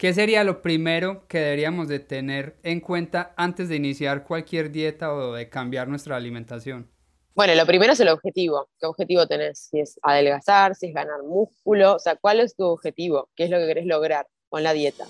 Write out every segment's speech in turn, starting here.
¿Qué sería lo primero que deberíamos de tener en cuenta antes de iniciar cualquier dieta o de cambiar nuestra alimentación? Bueno, lo primero es el objetivo. ¿Qué objetivo tenés? Si es adelgazar, si es ganar músculo, o sea, ¿cuál es tu objetivo? ¿Qué es lo que querés lograr con la dieta?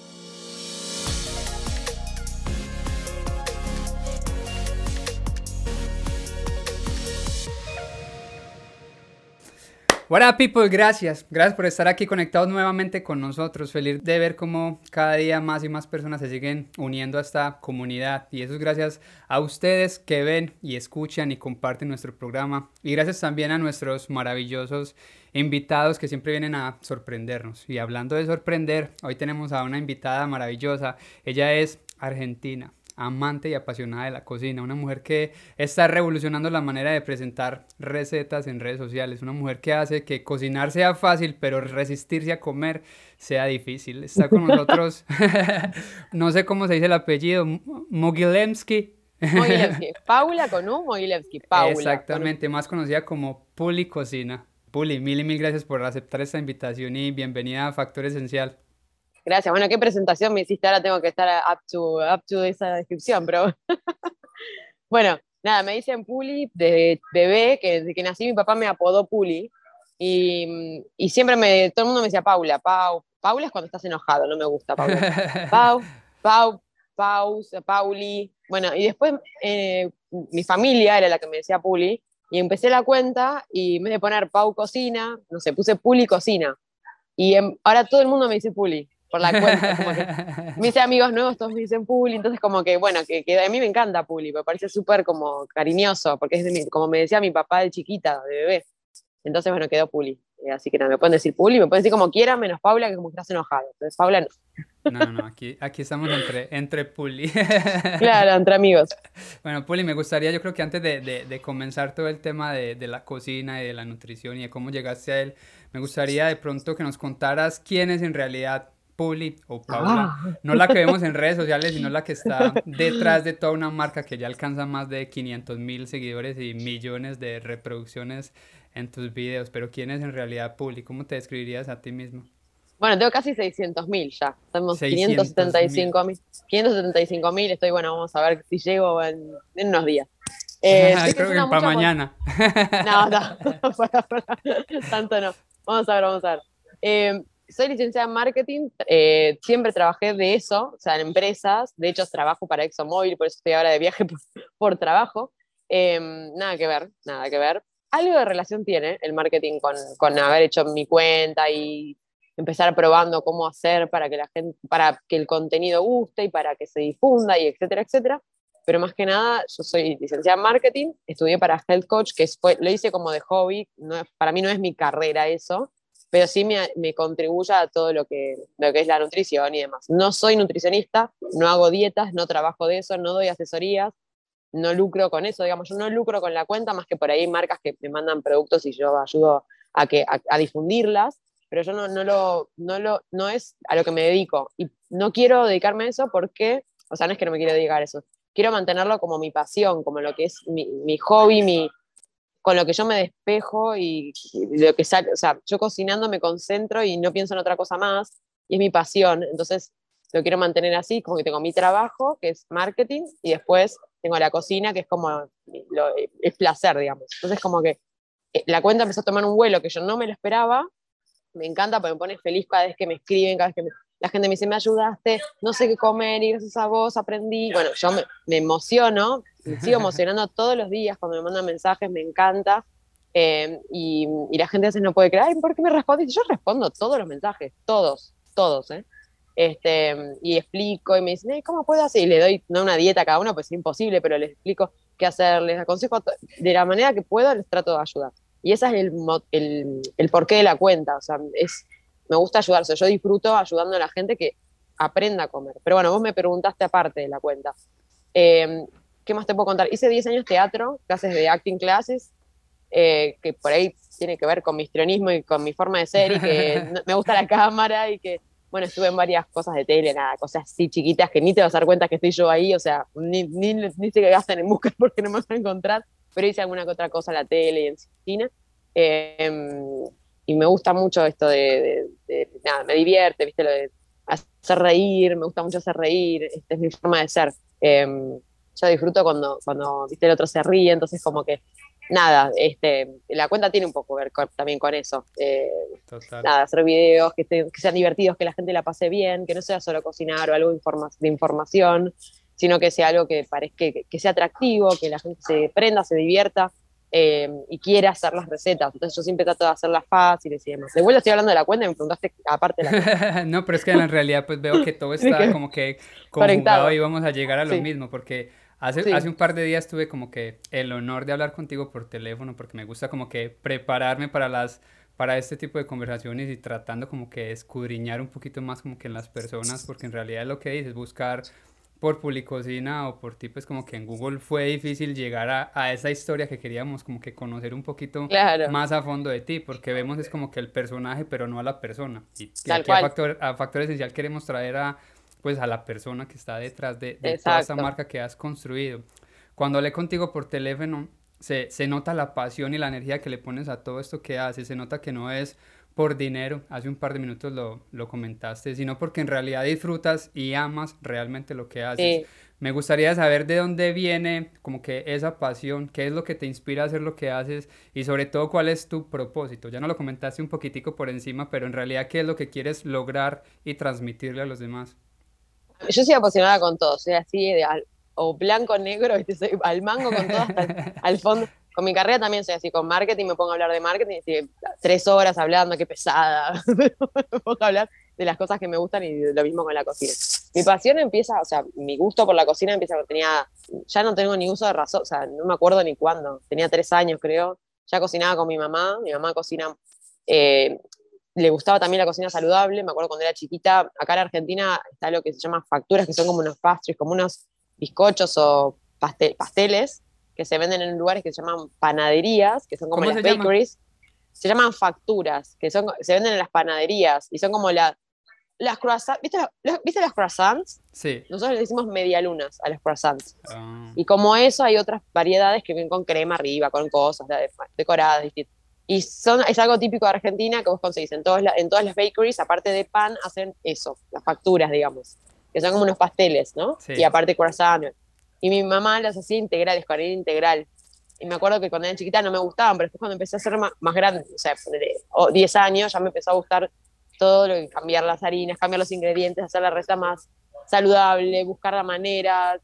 Hola people, gracias. Gracias por estar aquí conectados nuevamente con nosotros. Feliz de ver cómo cada día más y más personas se siguen uniendo a esta comunidad. Y eso es gracias a ustedes que ven y escuchan y comparten nuestro programa. Y gracias también a nuestros maravillosos invitados que siempre vienen a sorprendernos. Y hablando de sorprender, hoy tenemos a una invitada maravillosa. Ella es argentina amante y apasionada de la cocina, una mujer que está revolucionando la manera de presentar recetas en redes sociales, una mujer que hace que cocinar sea fácil, pero resistirse a comer sea difícil. Está con nosotros, no sé cómo se dice el apellido, Mogilemski. Mogilemski, Paula con un Mogilevsky, Paula. Exactamente, más conocida como Puli Cocina. Puli, mil y mil gracias por aceptar esta invitación y bienvenida a Factor Esencial. Gracias. Bueno, qué presentación me hiciste. Ahora tengo que estar up to, up to esa descripción, pero. bueno, nada, me dicen Puli desde bebé, que desde que nací mi papá me apodó Puli. Y, y, siempre me, todo el mundo me decía Paula, Pau. Paula es cuando estás enojado, no me gusta Paula. Pau, Pau, Pau, Pauli. Bueno, y después eh, mi familia era la que me decía Puli. Y empecé la cuenta y en vez de poner Pau cocina, no sé, puse Puli cocina. Y ahora todo el mundo me dice Puli por la cuenta. Como que, mis amigos nuevos todos me dicen Puli, entonces como que, bueno, que, a mí me encanta Puli, me parece súper como cariñoso, porque es como me decía mi papá de chiquita, de bebé. Entonces, bueno, quedó Puli. Eh, así que nada, me pueden decir Puli, me pueden decir como quieran, menos Paula, que como que estás enojado. Entonces, Paula no. No, no, no, aquí, aquí estamos entre, entre Puli. Claro, entre amigos. Bueno, Puli, me gustaría, yo creo que antes de, de, de comenzar todo el tema de, de, la cocina y de la nutrición y de cómo llegaste a él, me gustaría de pronto que nos contaras quién es en realidad Puli o Paula, ah. no la que vemos en redes sociales, sino la que está detrás de toda una marca que ya alcanza más de 500 mil seguidores y millones de reproducciones en tus videos. Pero ¿quién es en realidad Puli? ¿Cómo te describirías a ti mismo? Bueno, tengo casi 600 mil ya. Estamos 575 mil. 575 mil. Estoy, bueno, vamos a ver si llego en, unos días. Eh, Creo que para mañana. No, no, tanto no. Vamos a ver, vamos a ver. Eh, soy licenciada en marketing, eh, siempre trabajé de eso, o sea, en empresas, de hecho trabajo para ExxonMobil, por eso estoy ahora de viaje por, trabajo. Em, nada que ver, nada que ver. Algo de relación tiene el marketing con, con, haber hecho mi cuenta y empezar probando cómo hacer para que la gente, para que el contenido guste y para que se difunda y etcétera, etcétera. Pero más que nada, yo soy licenciada en marketing, estudié para health coach, que fue, lo hice como de hobby, no, para mí no es mi carrera eso, pero sí me, me, contribuye a todo lo que, lo que es la nutrición y demás. No soy nutricionista, no hago dietas, no trabajo de eso, no doy asesorías, no lucro con eso, digamos, yo no lucro con la cuenta, más que por ahí marcas que me mandan productos y yo ayudo a, que, a, difundirlas, pero yo no, no, lo, no, lo, no es a lo que me dedico. Y no quiero dedicarme a eso porque, o sea, no es que no me quiero dedicar a eso, quiero mantenerlo como mi pasión, como lo que es mi, mi hobby, mi, con lo que yo me despejo y, lo que sale, o sea, yo cocinando me concentro y no pienso en otra cosa más, y es mi pasión, entonces lo quiero mantener así, como que tengo mi trabajo, que es marketing, y después tengo la cocina, que es como lo, es placer, digamos. Entonces como que eh, la cuenta empezó a tomar un vuelo que yo no me lo esperaba, me encanta porque me pone feliz cada vez que me escriben, cada vez que la gente me dice, me ayudaste, no sé qué comer, y gracias a vos aprendí. Bueno, yo me, me emociono, me sigo emocionando todos los días cuando me mandan mensajes, me encanta. Eh, y, y, la gente a veces no puede creer, ¿por qué me respondes? Yo respondo todos los mensajes, todos, todos, ¿eh? Este, y explico y me dicen, ¿cómo puedo hacer? Y le doy no una dieta a cada uno, pues es imposible, pero les explico qué hacer, les aconsejo de la manera que puedo, les trato de ayudar. Y ese es el, el, el porqué de la cuenta, o sea, es, me gusta ayudarse, yo disfruto ayudando a la gente que aprenda a comer. Pero bueno, vos me preguntaste aparte de la cuenta. Eh, ¿Qué más te puedo contar? Hice 10 años teatro, clases de acting classes, eh, que por ahí tiene que ver con mi histrionismo y con mi forma de ser y que me gusta la cámara y que, bueno, estuve en varias cosas de tele, nada, cosas así chiquitas que ni te vas a dar cuenta que estoy yo ahí, o sea, ni, ni, ni qué gastan en buscar porque no me van a encontrar, pero hice alguna que otra cosa en la tele y en cine. Eh, y me gusta mucho esto de, nada, me divierte, viste, lo de hacer reír, me gusta mucho hacer reír, esta es mi forma de ser. Em, yo disfruto cuando, cuando ¿viste? el otro se ríe, entonces como que nada, este, la cuenta tiene un poco que ver también con eso. Eh, nada, hacer videos que, que, sean divertidos, que la gente la pase bien, que no sea solo cocinar o algo de información, sino que sea algo que parezca que, sea atractivo, que la gente se prenda, se divierta. Eh, y quiera hacer las recetas. Entonces yo siempre trato de hacerlas fáciles y demás. De vuelta estoy hablando de la cuenta y me preguntaste aparte la No, pero es que en realidad pues veo que todo está como que conectado y vamos a llegar a lo mismo porque hace, hace un par de días tuve como que el honor de hablar contigo por teléfono porque me gusta como que prepararme para las para este tipo de conversaciones y tratando como que escudriñar un poquito más como que en las personas porque en realidad lo que dices buscar por Publicocina o por ti, pues como que en Google fue difícil llegar a, a esa historia que queríamos como que conocer un poquito más a fondo de ti, porque vemos es como que el personaje, pero no a la persona. Y, aquí a factor, a factor esencial queremos traer a, pues a la persona que está detrás de, de toda esa marca que has construido. Cuando hablé contigo por teléfono, se, se nota la pasión y la energía que le pones a todo esto que haces, se nota que no es por dinero, hace un par de minutos lo, lo, comentaste, sino porque en realidad disfrutas y amas realmente lo que haces. Me gustaría saber de dónde viene como que esa pasión, qué es lo que te inspira a hacer lo que haces y sobre todo cuál es tu propósito. Ya no lo comentaste un poquitico por encima, pero en realidad qué es lo que quieres lograr y transmitirle a los demás. Yo soy apasionada con todo, soy así de o blanco, negro, soy al mango con todo hasta al fondo con mi carrera también soy así, con marketing me pongo a hablar de marketing, y tres horas hablando, qué pesada, me pongo a hablar de las cosas que me gustan y lo mismo con la cocina. Mi pasión empieza, o sea, mi gusto por la cocina empieza cuando tenía, ya no tengo ni uso de razón, o sea, no me acuerdo ni cuándo, tenía tres años creo, ya cocinaba con mi mamá, mi mamá cocina, eh, le gustaba también la cocina saludable, me acuerdo cuando era chiquita, acá en Argentina está lo que se llama facturas, que son como unos pastries, como unos bizcochos o pasteles, que se venden en lugares que se llaman panaderías, que son como las bakeries. Se llaman facturas, que son, se venden en las panaderías y son como la, las croissants. ¿Viste, ¿Viste las croissants? Sí. Nosotros le decimos medialunas a las croissants. Ah. Y como eso, hay otras variedades que vienen con crema arriba, con cosas decoradas. Y son, es algo típico de Argentina que vos conseguís en, todas en todas las bakeries, aparte de pan, hacen eso, las facturas, digamos, que son como unos pasteles, ¿no? Y aparte croissant. Y mi mamá las hacía integrales, con harina integral. Y me acuerdo que cuando era chiquita no me gustaban, pero después cuando empecé a ser más, más grande, o sea, 10 años, ya me empezó a gustar todo lo que cambiar las harinas, cambiar los ingredientes, hacer la receta más saludable, buscar la manera.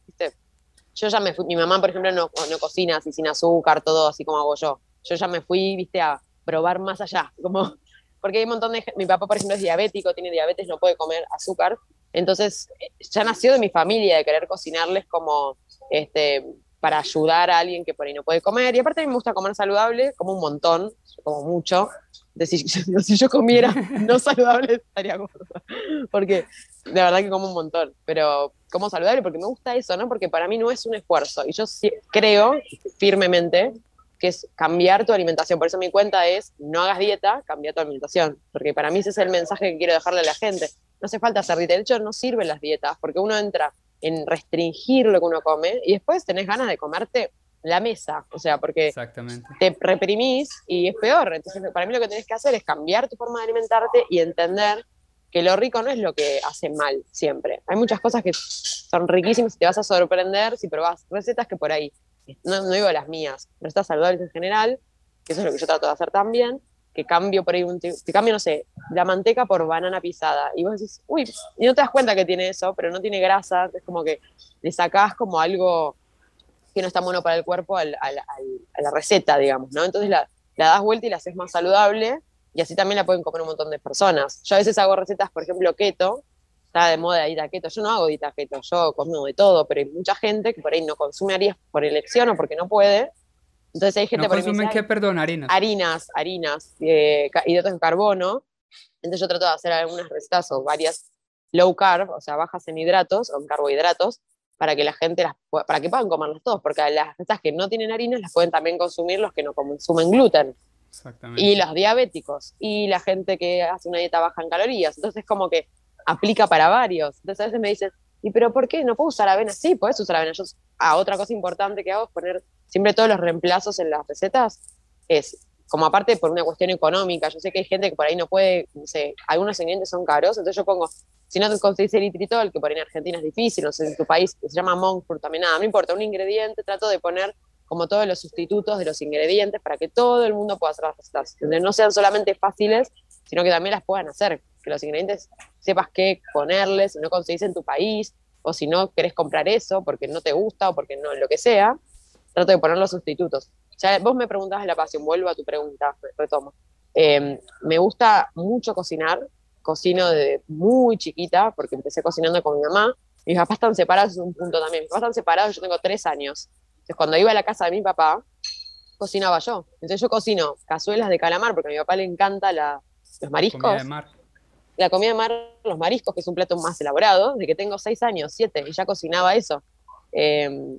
Yo ya me fui, mi mamá, por ejemplo, no, no cocina así sin azúcar, todo así como hago yo. Yo ya me fui, viste, a probar más allá, como porque hay un montón de mi papá por ejemplo es diabético tiene diabetes no puede comer azúcar entonces ya nació de mi familia de querer cocinarles como este, para ayudar a alguien que por ahí no puede comer. Y aparte a mí me gusta comer saludable, como un montón, como mucho. De si, si, yo comiera no saludable estaría gorda. Porque de verdad que como un montón. Pero como saludable porque me gusta eso, ¿no? Porque para mí no es un esfuerzo. Y yo creo firmemente que es cambiar tu alimentación. Por eso mi cuenta es, no hagas dieta, cambia tu alimentación. Porque para mí ese es el mensaje que quiero dejarle a la gente. No hace falta hacer dieta. De hecho, no sirven las dietas, porque uno entra en restringir lo que uno come y después tenés ganas de comerte la mesa, o sea, porque te reprimís y es peor. Entonces, para mí lo que tenés que hacer es cambiar tu forma de alimentarte y entender que lo rico no es lo que hace mal siempre. Hay muchas cosas que son riquísimas y te vas a sorprender si probás recetas que por ahí, no, no digo las mías, recetas saludables en general, que eso es lo que yo trato de hacer también, que cambio por ahí, un, que cambio, no sé, la manteca por banana pisada. Y vos decís, uy, y no te das cuenta que tiene eso, pero no tiene grasa, es como que le sacás como algo que no está bueno para el cuerpo a la receta, digamos, ¿no? Entonces la, la das vuelta y la haces más saludable y así también la pueden comer un montón de personas. Yo a veces hago recetas, por ejemplo, keto, está de moda dieta keto, yo no hago dieta keto, yo como de todo, pero hay mucha gente que por ahí no consume harinas por elección o porque no puede, entonces hay gente ¿No consumen qué, perdón, harinas? Harinas, harinas, eh, hidratos de carbono. Entonces yo trato de hacer algunas recetas o varias low carb, o sea, bajas en hidratos o en carbohidratos, para que la gente las para que puedan comerlas todos, porque las recetas que no tienen harinas las pueden también consumir los que no consumen gluten. Exactamente. Y los diabéticos, y la gente que hace una dieta baja en calorías. Entonces como que aplica para varios. Entonces a veces me dicen, ¿y pero por qué? ¿No puedo usar avena? Sí, puedes usar avena. Yo, ah, otra cosa importante que hago es poner siempre todos los reemplazos en las recetas es como aparte por una cuestión económica, yo sé que hay gente que por ahí no puede, no sé, algunos ingredientes son caros, entonces yo pongo, si no te conseguís el que por ahí en Argentina es difícil, no sé, en tu país se llama monk también nada, no importa, un ingrediente, trato de poner como todos los sustitutos de los ingredientes para que todo el mundo pueda hacer las recetas, que no sean solamente fáciles, sino que también las puedan hacer, que los ingredientes sepas qué ponerles, si no conseguís en tu país, o si no querés comprar eso porque no te gusta o porque no, lo que sea, trato de poner los sustitutos. Ya vos me preguntabas de la pasión, vuelvo a tu pregunta, retomo. Em, me gusta mucho cocinar, cocino desde muy chiquita, porque empecé cocinando con mi mamá. Mis papás están separados, es un punto también. Mis papás están separados, yo tengo tres años. Entonces, cuando iba a la casa de mi papá, cocinaba yo. Entonces, yo cocino cazuelas de calamar, porque a mi papá le encanta la, los mariscos. La comida de mar. La comida de mar, los mariscos, que es un plato más elaborado, de que tengo seis años, siete, y ya cocinaba eso. Em,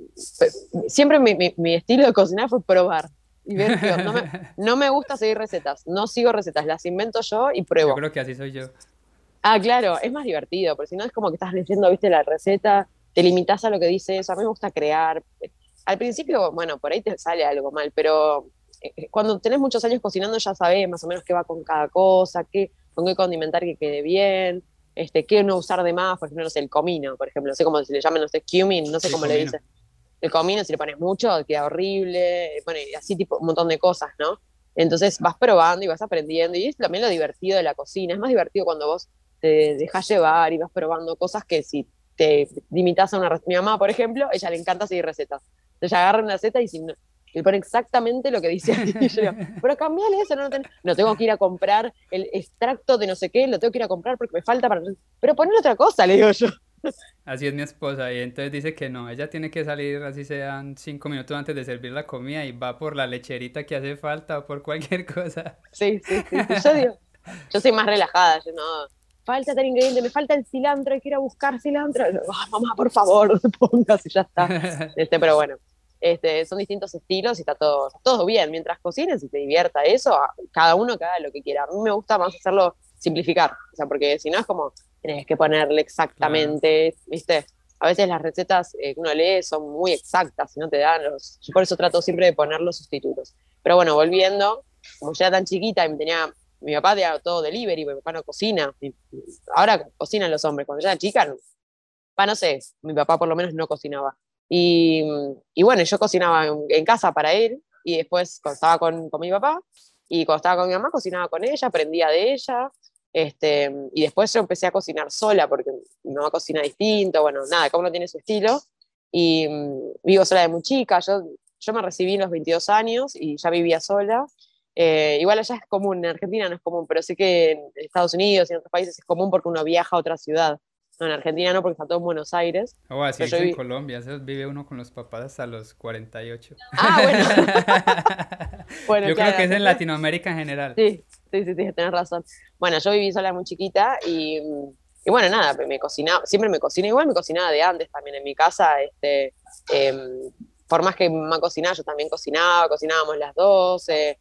siempre mi, estilo de cocinar fue probar. Y ver no, me, no me gusta seguir recetas, no sigo recetas, las invento yo y pruebo. Yo creo que así soy yo. Ah, claro, es más divertido, porque si no es como que estás leyendo, viste, la receta, te limitas a lo que dice eso. A mí me gusta crear. Al principio, bueno, por ahí te sale algo mal, pero cuando tenés muchos años cocinando ya sabés más o menos qué va con cada cosa, qué, con qué condimentar que quede bien este, qué no usar de más, por ejemplo, no sé, el comino, por ejemplo, no sé cómo se le llama, no sé, cumin, no sé cómo le dice. El comino, si le pones mucho, queda horrible, bueno, y así tipo un montón de cosas, ¿no? Entonces vas probando y vas aprendiendo, y es también lo divertido de la cocina, es más divertido cuando vos te dejas llevar y vas probando cosas que si te limitas a una receta. Mi mamá, por ejemplo, ella le encanta seguir recetas. Entonces ella agarra una receta y si no, le pone exactamente lo que dice Y yo pero cambiale eso, no, no, tengo que ir a comprar el extracto de no sé qué, lo tengo que ir a comprar porque me falta para... Pero ponle otra cosa, le digo yo. Así es mi esposa, y entonces dice que no, ella tiene que salir así sean cinco minutos antes de servir la comida y va por la lecherita que hace falta o por cualquier cosa. Sí, sí, sí. Yo digo, yo soy más relajada, yo no, falta tal ingrediente, me falta el cilantro, hay que ir a buscar cilantro. Mamá, por favor, no te pongas y ya está. Este, pero bueno, este, son distintos estilos y está todo, todo bien. Mientras cocines y te divierta eso, cada uno que haga lo que quiera. A mí me gusta más hacerlo simplificar, o sea, porque si no es como tienes que ponerle exactamente, ¿viste? A veces las recetas que uno lee son muy exactas y no te dan los... Yo por eso trato siempre de poner los sustitutos. Pero bueno, volviendo, como yo era tan chiquita y me tenía... Mi papá tenía todo delivery, mi papá no cocina. Ahora cocinan los hombres. Cuando yo era chica, no, no sé, mi papá por lo menos no cocinaba. Y, y bueno, yo cocinaba en, casa para él y después estaba con, con, mi papá y cuando estaba con mi mamá cocinaba con ella, aprendía de ella. Este, y después yo empecé a cocinar sola porque mi mamá cocina distinto, bueno, nada, cada uno tiene su estilo. Y vivo sola de muy chica, yo, yo me recibí en los 22 años y ya vivía sola. Eh, igual allá es común, en Argentina no es común, pero sé que en Estados Unidos y en otros países es común porque uno viaja a otra ciudad. No, en Argentina no, porque está todo en Buenos Aires. Oh, así es en Colombia, vive uno con los papás hasta los 48. Ah, bueno. yo creo que es en Latinoamérica en general. Sí, sí, sí, sí, tenés razón. Bueno, yo viví sola muy chiquita y, y bueno, nada, me cocinaba, siempre me cociné igual, me cocinaba de antes también en mi casa, este, eh, por más que mamá cocinaba, yo también cocinaba, cocinábamos las dos, eh,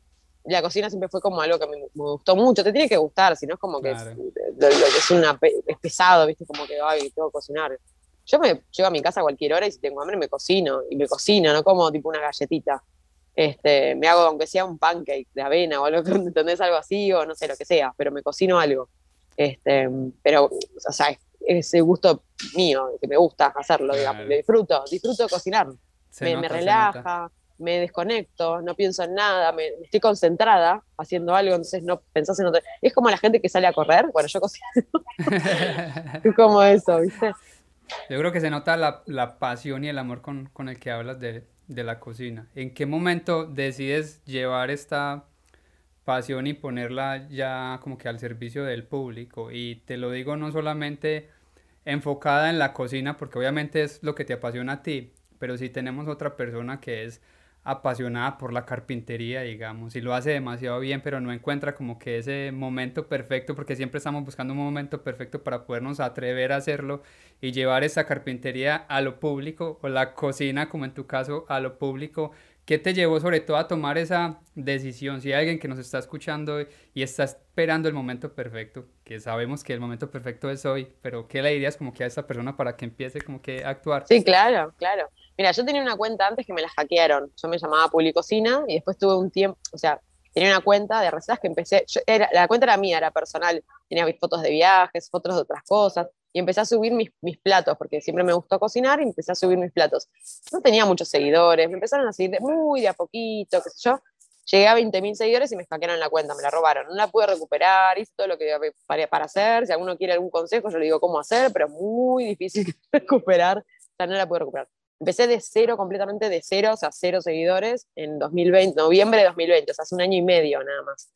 la cocina siempre fue como algo que me, gustó mucho. Te tiene que gustar, si no es como que, es, lo, es, una, es pesado, ¿viste? Como que, ay, tengo que cocinar. Yo me llego a mi casa a cualquier hora y si tengo hambre me cocino. Y me cocino, no como tipo una galletita. Este, me hago, aunque sea un pancake de avena o algo, ¿entendés? Algo así, o no sé, lo que sea, pero me cocino algo. Este, pero, o sea, es ese gusto mío, que me gusta hacerlo, digamos. disfruto, disfruto cocinar. me, me relaja me desconecto, no pienso en nada, me, estoy concentrada haciendo algo, entonces no pensás en otra. Es como la gente que sale a correr, bueno, yo cocino. es como eso, ¿viste? Yo creo que se nota la, la pasión y el amor con, con el que hablas de, de, la cocina. ¿En qué momento decides llevar esta pasión y ponerla ya como que al servicio del público? Y te lo digo no solamente enfocada en la cocina, porque obviamente es lo que te apasiona a ti, pero si tenemos otra persona que es apasionada por la carpintería, digamos, y lo hace demasiado bien, pero no encuentra como que ese momento perfecto, porque siempre estamos buscando un momento perfecto para podernos atrever a hacerlo y llevar esa carpintería a lo público, o la cocina, como en tu caso, a lo público. ¿Qué te llevó sobre todo a tomar esa decisión? Si hay alguien que nos está escuchando y está esperando el momento perfecto, que sabemos que el momento perfecto es hoy, pero ¿qué le dirías como que a esa persona para que empiece como que a actuar? Sí, claro, claro. Mira, yo tenía una cuenta antes que me la hackearon. Yo me llamaba Publicocina y después tuve un tiempo, o sea, tenía una cuenta de recetas que empecé, era, la cuenta era mía, era personal, tenía mis fotos de viajes, fotos de otras cosas, y empecé a subir mis, mis, platos, porque siempre me gustó cocinar y empecé a subir mis platos. No tenía muchos seguidores, me empezaron a seguir muy de a poquito, qué sé yo. Llegué a 20.000 seguidores y me hackearon la cuenta, me la robaron. No la pude recuperar, hice todo lo que para, para hacer. Si alguno quiere algún consejo, yo le digo cómo hacer, pero es muy difícil recuperar. O sea, no la pude recuperar. Empecé de cero, completamente de cero, o sea, cero seguidores en 2020, noviembre de 2020, o sea, hace un año y medio nada más.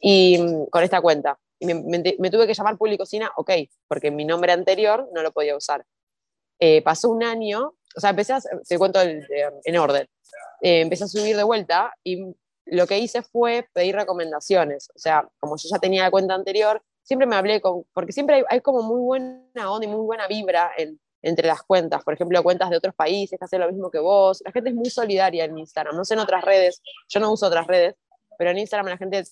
Y mm, con esta cuenta. Y me, tuve que llamar Publicocina, ok, porque mi nombre anterior no lo podía usar. Eh, pasó un año, o sea, empecé a, te cuento en orden, eh, empecé a subir de vuelta y lo que hice fue pedir recomendaciones. O sea, como yo ya tenía la cuenta anterior, siempre me hablé con, porque siempre hay, hay como muy buena onda y muy buena vibra en, entre las cuentas, por ejemplo, cuentas de otros países que hacen lo mismo que vos. La gente es muy solidaria en Instagram, no sé en otras redes, yo no uso otras redes, pero en Instagram la gente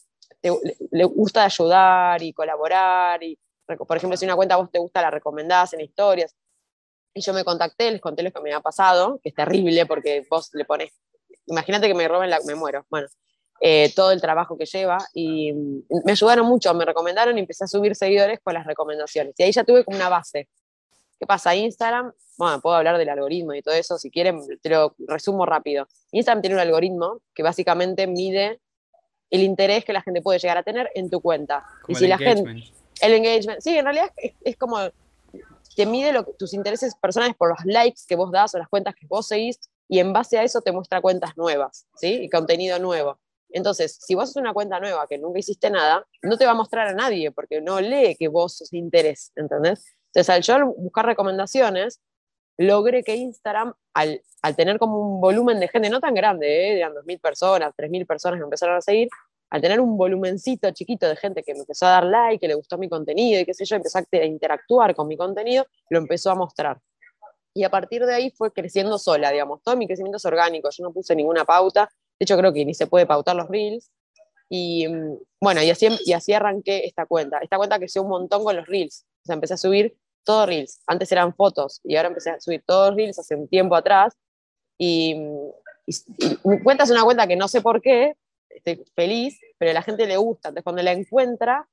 le, gusta ayudar y colaborar. Y, por ejemplo, si una cuenta a vos te gusta, la recomendás en historias. Y yo me contacté, les conté lo que me ha pasado, que es terrible porque vos le pones, imagínate que me roben la, me muero. Bueno, eh, todo el trabajo que lleva y me ayudaron mucho, me recomendaron y empecé a subir seguidores con las recomendaciones. Y ahí ya tuve como una base. ¿Qué pasa? Instagram, bueno, puedo hablar del algoritmo y todo eso, si quieren, te lo resumo rápido. Instagram tiene un algoritmo que básicamente mide el interés que la gente puede llegar a tener en tu cuenta. y si la gente. El engagement. Sí, en realidad es, como. Te mide tus intereses personales por los likes que vos das o las cuentas que vos seguís, y en base a eso te muestra cuentas nuevas, ¿sí? Y contenido nuevo. Entonces, si vos haces una cuenta nueva que nunca hiciste nada, no te va a mostrar a nadie porque no lee que vos sos interés, ¿entendés? Entonces, al yo buscar recomendaciones, logré que Instagram, al, al, tener como un volumen de gente no tan grande, ¿eh? eran 2.000 personas, 3.000 personas que empezaron a seguir, al tener un volumencito chiquito de gente que me empezó a dar like, que le gustó mi contenido y qué sé yo, empezó a interactuar con mi contenido, lo empezó a mostrar. Y a partir de ahí fue creciendo sola, digamos, todo mi crecimiento es orgánico, yo no puse ninguna pauta, de hecho creo que ni se puede pautar los reels, y mm, bueno, y así, y así arranqué esta cuenta. Esta cuenta creció un montón con los reels. O sea, empecé a subir todo Reels. Antes eran fotos y ahora empecé a subir todos Reels hace un tiempo atrás. Y, mi cuenta es una cuenta que no sé por qué, estoy feliz, pero a la gente le gusta. Entonces cuando la encuentra,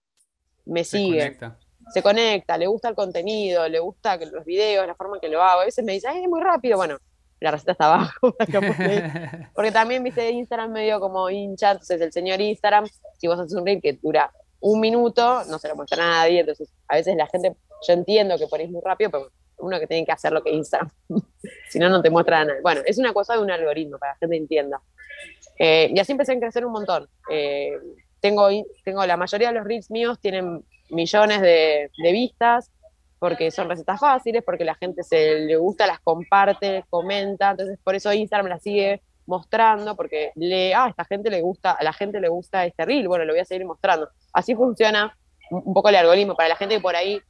me sigue. Conecta. Se conecta, le gusta el contenido, le gusta los videos, la forma en que lo hago. A veces me dice, Ay, es muy rápido. Bueno, la receta está abajo. Porque también, viste, Instagram medio como hincha, entonces el señor Instagram, si vos haces un reel que dura un minuto, no se lo muestra a nadie, entonces a veces la gente yo entiendo que ponéis muy rápido, pero uno que tiene que hacer lo que Instagram. si no, no te muestra nada. Bueno, es una cosa de un algoritmo para que la gente entienda. Eh, y así empecé a crecer un montón. Eh, tengo, tengo la mayoría de los reels míos tienen millones de, vistas porque son recetas fáciles, porque la gente se le gusta, las comparte, comenta, entonces por eso Instagram la sigue mostrando, porque le, ah, a esta gente le gusta, a la gente le gusta este reel, bueno, lo voy a seguir mostrando. Así funciona un poco el algoritmo, para la gente que por ahí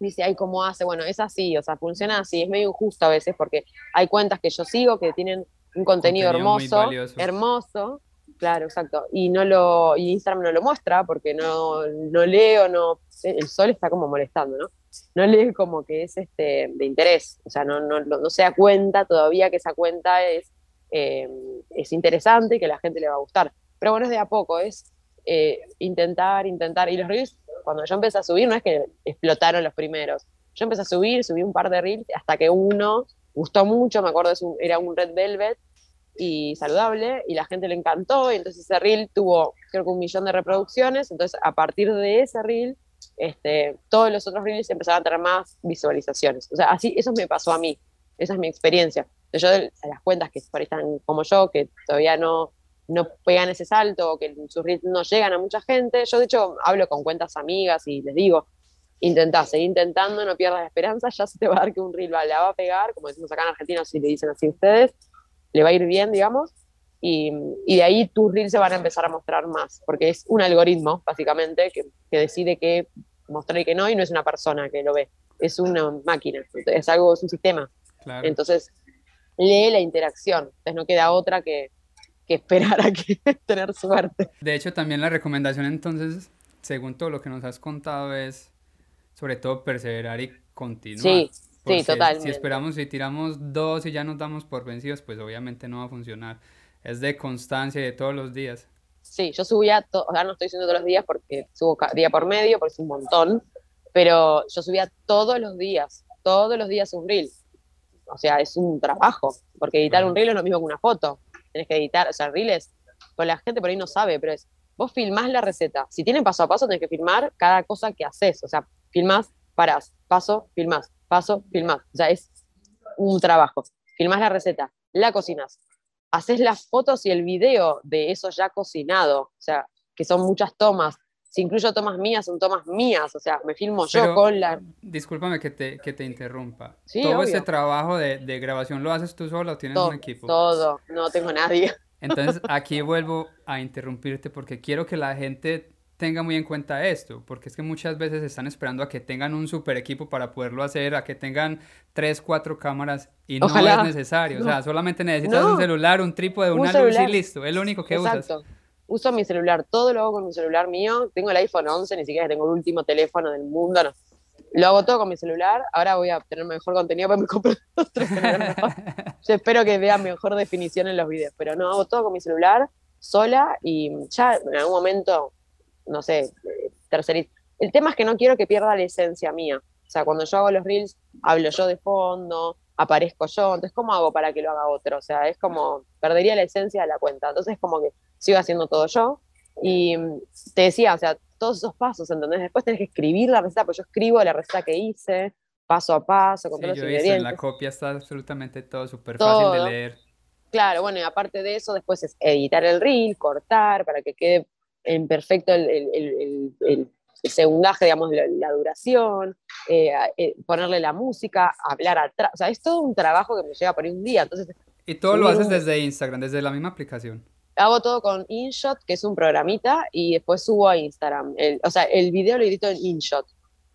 dice, ay, ¿cómo hace? Bueno, es así, o sea, funciona así, es medio injusto a veces porque hay cuentas que yo sigo que tienen un contenido, hermoso, hermoso, claro, exacto, y no lo, y Instagram no lo muestra porque no, no leo, no, el sol está como molestando, ¿no? No lee como que es este de interés, o sea, no, no, no se da cuenta todavía que esa cuenta es, eh, es interesante y que a la gente le va a gustar. Pero bueno, es de a poco, es eh, intentar, intentar, y los reviews cuando yo empecé a subir, no es que explotaron los primeros. Yo empecé a subir, subí un par de reels hasta que uno gustó mucho, me acuerdo, era un Red Velvet y saludable, y la gente le encantó, y entonces ese reel tuvo creo que un millón de reproducciones, entonces a partir de ese reel, este, todos los otros reels empezaron a tener más visualizaciones. O sea, así, eso me pasó a mí, esa es mi experiencia. Yo de las cuentas que por ahí están como yo, que todavía no, no pegan ese salto, que sus reels no llegan a mucha gente. Yo, de hecho, hablo con cuentas amigas y les digo, intentá, seguir intentando, no pierdas la esperanza, ya se te va a dar que un reel la va a pegar, como decimos acá en Argentina, si le dicen así ustedes, le va a ir bien, digamos, y, y, de ahí tus reels se van a empezar a mostrar más, porque es un algoritmo, básicamente, que, que decide qué mostrar y qué no, y no es una persona que lo ve, es una máquina, es algo, es un sistema. Entonces, lee la interacción, entonces no queda otra que que esperar a que tener suerte. De hecho, también la recomendación entonces, según todo lo que nos has contado, es sobre todo perseverar y continuar. Sí, sí, totalmente. Si esperamos y tiramos dos y ya nos damos por vencidos, pues obviamente no va a funcionar. Es de constancia y de todos los días. Sí, yo subía, ahora no estoy subiendo todos los días porque subo día por medio, porque es un montón, pero yo subía todos los días, todos los días un reel. O sea, es un trabajo, porque editar un reel es lo mismo que una foto. Tienes que editar, o sea, reels, pues la gente por ahí no sabe, pero es, vos filmás la receta. Si tiene paso a paso, tenés que filmar cada cosa que haces. O sea, filmás, parás, paso, filmás, paso, filmás. O sea, es un trabajo. Filmás la receta, la cocinas, haces las fotos y el video de eso ya cocinado, o sea, que son muchas tomas. Si incluyo tomas mías, son tomas mías, o sea, me filmo yo con la... Discúlpame que te, que te interrumpa. ¿Todo ese trabajo de, de, grabación lo haces tú solo o tienes un equipo? Todo, no tengo nadie. Entonces, aquí vuelvo a interrumpirte porque quiero que la gente tenga muy en cuenta esto, porque es que muchas veces están esperando a que tengan un super equipo para poderlo hacer, a que tengan tres, cuatro cámaras y no es necesario. O sea, solamente necesitas un celular, un trípode, una luz y listo. Es lo único que Exacto. usas. Uso mi celular, todo lo hago con mi celular mío. Tengo el iPhone 11, ni siquiera tengo el último teléfono del mundo, no. Lo hago todo con mi celular. Ahora voy a tener mejor contenido para me comprar otro celular Yo espero que vea mejor definición en los videos, pero no, hago todo con mi celular, sola y ya en algún momento no sé, tercerizar. El tema es que no quiero que pierda la esencia mía. O sea, cuando yo hago los reels, hablo yo de fondo, aparezco yo. Entonces, ¿cómo hago para que lo haga otro? O sea, es como, perdería la esencia de la cuenta. Entonces, como que sigo haciendo todo yo. Y te decía, o sea, todos esos pasos, ¿entendés? Después tenés que escribir la receta, pues yo escribo la receta que hice, paso a paso, con todos los ingredientes. en la copia está absolutamente todo súper fácil de leer. Claro, bueno, y aparte de eso, después es editar el reel, cortar para que quede en perfecto el, el, el, el segundaje, digamos, la, la duración, eh, eh, ponerle la música, hablar atrás. O sea, es todo un trabajo que me lleva por un día. Entonces, y todo lo haces desde Instagram, desde la misma aplicación. Hago todo con InShot, que es un programita, y después subo a Instagram. o sea, el video lo edito en InShot.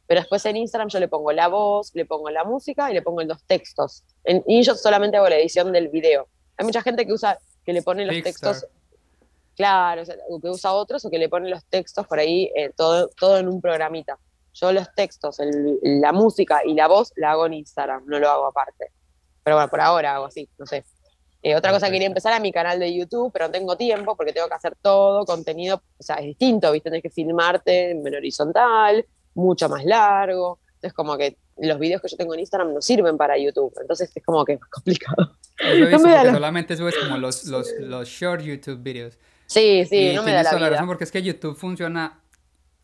Pero después en Instagram yo le pongo la voz, le pongo la música y le pongo los textos. En InShot solamente hago la edición del video. Hay mucha gente que usa, que le pone los textos Claro, o que usa otros o que le pone los textos por ahí, eh, todo, todo en un programita. Yo los textos, la música y la voz la hago en Instagram, no lo hago aparte. Pero bueno, por ahora hago así, no sé. Eh, otra cosa que quería empezar a mi canal de YouTube, pero no tengo tiempo porque tengo que hacer todo, contenido, o sea, es distinto, ¿viste? Tienes que filmarte en horizontal, mucho más largo. Entonces, como que los videos que yo tengo en Instagram no sirven para YouTube. Entonces, es como que es complicado. solamente subes como los, los, los short YouTube videos. Sí, sí, no me da la, vida. razón porque es que YouTube funciona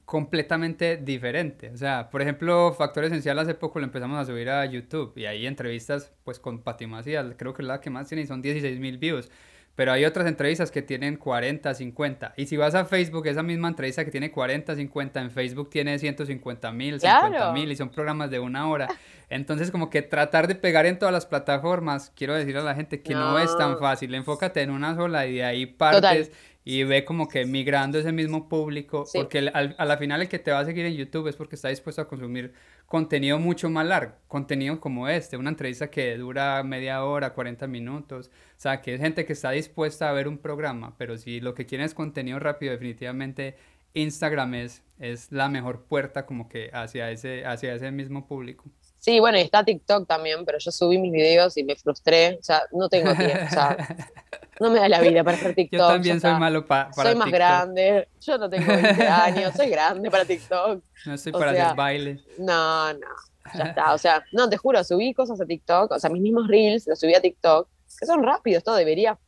completamente diferente. O sea, por ejemplo, Factor Esencial hace poco lo empezamos a subir a YouTube y hay entrevistas pues con Pati Macías, creo que es la que más tiene y son 16 mil views. Pero hay otras entrevistas que tienen 40, 50. Y si vas a Facebook, esa misma entrevista que tiene 40, 50, en Facebook tiene 150 mil, 50 mil y son programas de una hora. Entonces, como que tratar de pegar en todas las plataformas, quiero decir a la gente que no, es tan fácil. Enfócate en una sola y de ahí partes y ve como que migrando ese mismo público, porque a la final el que te va a seguir en YouTube es porque está dispuesto a consumir contenido mucho más largo, contenido como este, una entrevista que dura media hora, 40 minutos, o sea, que es gente que está dispuesta a ver un programa, pero si lo que quieren es contenido rápido, definitivamente Instagram es, es la mejor puerta como que hacia ese, hacia ese mismo público. Sí, bueno, y está TikTok también, pero yo subí mis videos y me frustré. O sea, no tengo tiempo. O sea, no me da la vida para hacer TikTok. Yo también soy malo para. Soy más grande. Yo no tengo 20 años. Soy grande para TikTok. No estoy para hacer baile. No, no. Ya está. O sea, no, te juro, subí cosas a TikTok. O sea, mis mismos reels los subí a TikTok. Que son rápidos, todo debería.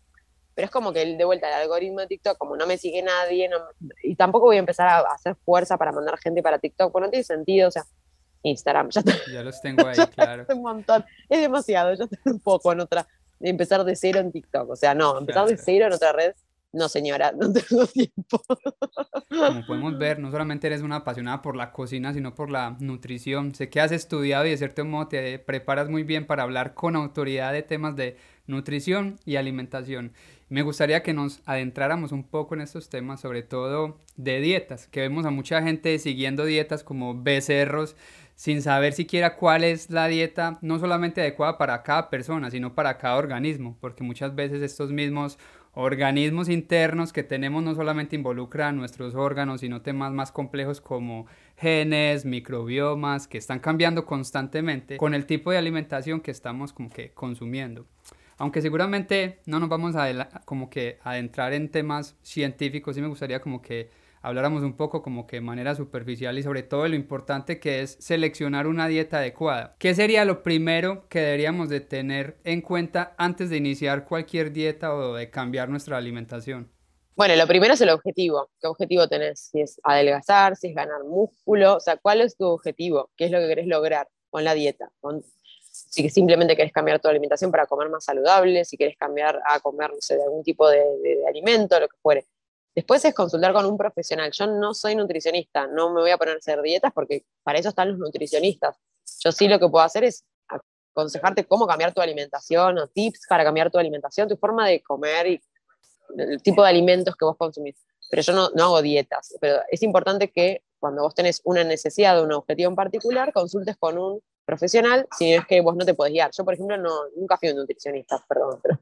Pero es como que de vuelta el algoritmo de TikTok, como no me sigue nadie, y tampoco voy a empezar a hacer fuerza para mandar gente para TikTok, porque no tiene sentido. O sea, Instagram. Ya, ya los tengo ahí, claro. un montón. Es demasiado, un poco en otra. Empezar de cero en TikTok. O sea, no, empezar de cero en otra red. No, señora, no tengo tiempo. Como podemos ver, no solamente eres una apasionada por la cocina, sino por la nutrición. Sé que has estudiado y de cierto modo te preparas muy bien para hablar con autoridad de temas de nutrición y alimentación. Me gustaría que nos adentráramos un poco en estos temas, sobre todo de dietas, que vemos a mucha gente siguiendo dietas como becerros sin saber siquiera cuál es la dieta no solamente adecuada para cada persona, sino para cada organismo, porque muchas veces estos mismos organismos internos que tenemos no solamente involucran nuestros órganos, sino temas más complejos como genes, microbiomas, que están cambiando constantemente con el tipo de alimentación que estamos como que consumiendo. Aunque seguramente no nos vamos a como que adentrar en temas científicos, sí me gustaría como que habláramos un poco como que de manera superficial y sobre todo lo importante que es seleccionar una dieta adecuada. ¿Qué sería lo primero que deberíamos de tener en cuenta antes de iniciar cualquier dieta o de cambiar nuestra alimentación? Bueno, lo primero es el objetivo. ¿Qué objetivo tenés? Si es adelgazar, si es ganar músculo, o sea, ¿cuál es tu objetivo? ¿Qué es lo que querés lograr con la dieta? Si simplemente querés cambiar tu alimentación para comer más saludable, si querés cambiar a comer, no sé, de algún tipo de, alimento, lo que fuere. Después es consultar con un profesional. Yo no soy nutricionista, no me voy a poner a hacer dietas porque para eso están los nutricionistas. Yo sí lo que puedo hacer es aconsejarte cómo cambiar tu alimentación o tips para cambiar tu alimentación, tu forma de comer y el tipo de alimentos que vos consumís. Pero yo no, no hago dietas. Pero es importante que cuando vos tenés una necesidad o un objetivo en particular, consultes con un profesional, si es que vos no te podés guiar. Yo, por ejemplo, no, nunca fui un nutricionista, perdón, pero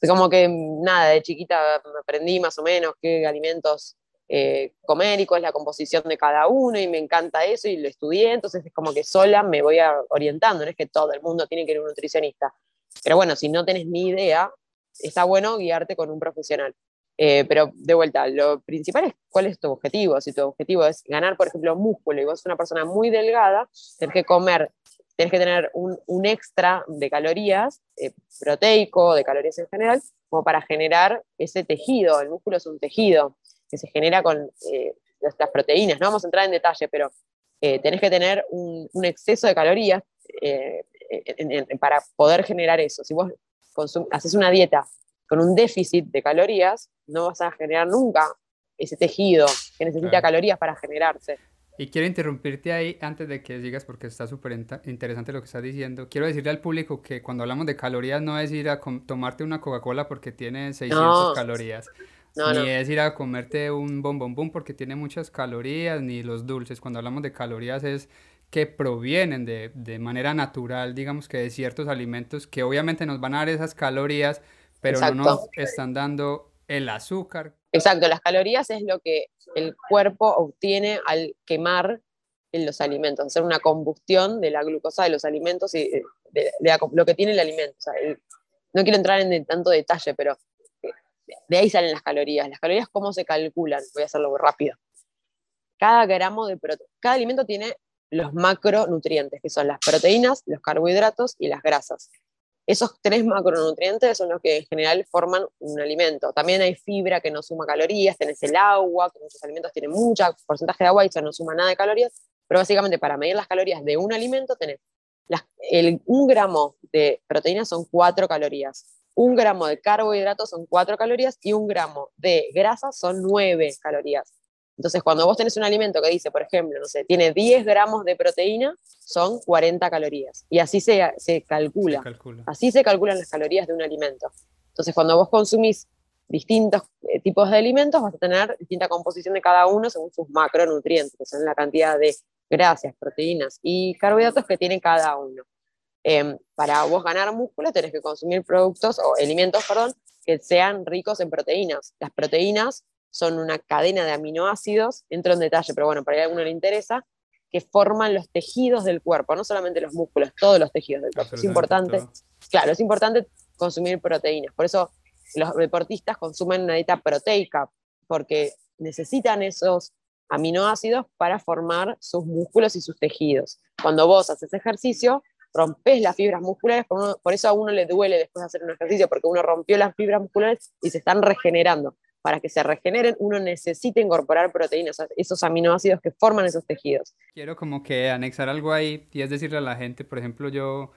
como que nada, de chiquita aprendí más o menos qué alimentos eh, comer y cuál es la composición de cada uno y me encanta eso y lo estudié, entonces es como que sola me voy orientando, no es que todo el mundo tiene que ir a un nutricionista. Pero bueno, si no tenés ni idea, está bueno guiarte con un profesional. Eh, pero de vuelta, lo principal es cuál es tu objetivo. Si tu objetivo es ganar, por ejemplo, músculo y vos sos una persona muy delgada, tenés que comer tienes que tener un, un extra de calorías, eh, proteico, de calorías en general, como para generar ese tejido. El músculo es un tejido que se genera con eh, las proteínas. No vamos a entrar en detalle, pero eh, tenés que tener un, un exceso de calorías para poder generar eso. Si vos haces una dieta con un déficit de calorías, no vas a generar nunca ese tejido que necesita calorías para generarse. Y quiero interrumpirte ahí antes de que sigas porque está súper interesante lo que estás diciendo. Quiero decirle al público que cuando hablamos de calorías no es ir a tomarte una Coca-Cola porque tiene 600 calorías. ni es ir a comerte un bombombón porque tiene muchas calorías, ni los dulces. Cuando hablamos de calorías es que provienen de, de manera natural, digamos que de ciertos alimentos que obviamente nos van a dar esas calorías, pero no nos están dando el azúcar. Exacto, las calorías es lo que el cuerpo obtiene al quemar en los alimentos, hacer una combustión de la glucosa de los alimentos y de, lo que tiene el alimento. no quiero entrar en tanto detalle, pero de ahí salen las calorías. Las calorías, ¿cómo se calculan? Voy a hacerlo muy rápido. Cada gramo de proteína, cada alimento tiene los macronutrientes, que son las proteínas, los carbohidratos y las grasas. Esos tres macronutrientes son los que en general forman un alimento. También hay fibra que no suma calorías, tenés el agua, que muchos alimentos tienen mucho porcentaje de agua y eso no suma nada de calorías, pero básicamente para medir las calorías de un alimento tenés el, un gramo de proteína son cuatro calorías, un gramo de carbohidratos son cuatro calorías y un gramo de grasa son nueve calorías. Entonces, cuando vos tenés un alimento que dice, por ejemplo, no sé, tiene 10 gramos de proteína, son 40 calorías. Y así se, se, calcula. Así se calculan las calorías de un alimento. Entonces, cuando vos consumís distintos eh, tipos de alimentos, vas a tener distinta composición de cada uno según sus macronutrientes, que son la cantidad de grasas, proteínas y carbohidratos que tiene cada uno. Em, para vos ganar músculo tenés que consumir productos o alimentos, perdón, que sean ricos en proteínas. Las proteínas son una cadena de aminoácidos, entro en detalle, pero bueno, para a alguno le interesa, que forman los tejidos del cuerpo, no solamente los músculos, todos los tejidos del cuerpo. Es importante, claro, es importante consumir proteínas. Por eso los deportistas consumen una dieta proteica, porque necesitan esos aminoácidos para formar sus músculos y sus tejidos. Cuando vos haces ejercicio, rompes las fibras musculares, por, por, eso a uno le duele después de hacer un ejercicio, porque uno rompió las fibras musculares y se están regenerando para que se regeneren, uno necesita incorporar proteínas, esos aminoácidos que forman esos tejidos. Quiero como que anexar algo ahí y es decirle a la gente, por ejemplo, yo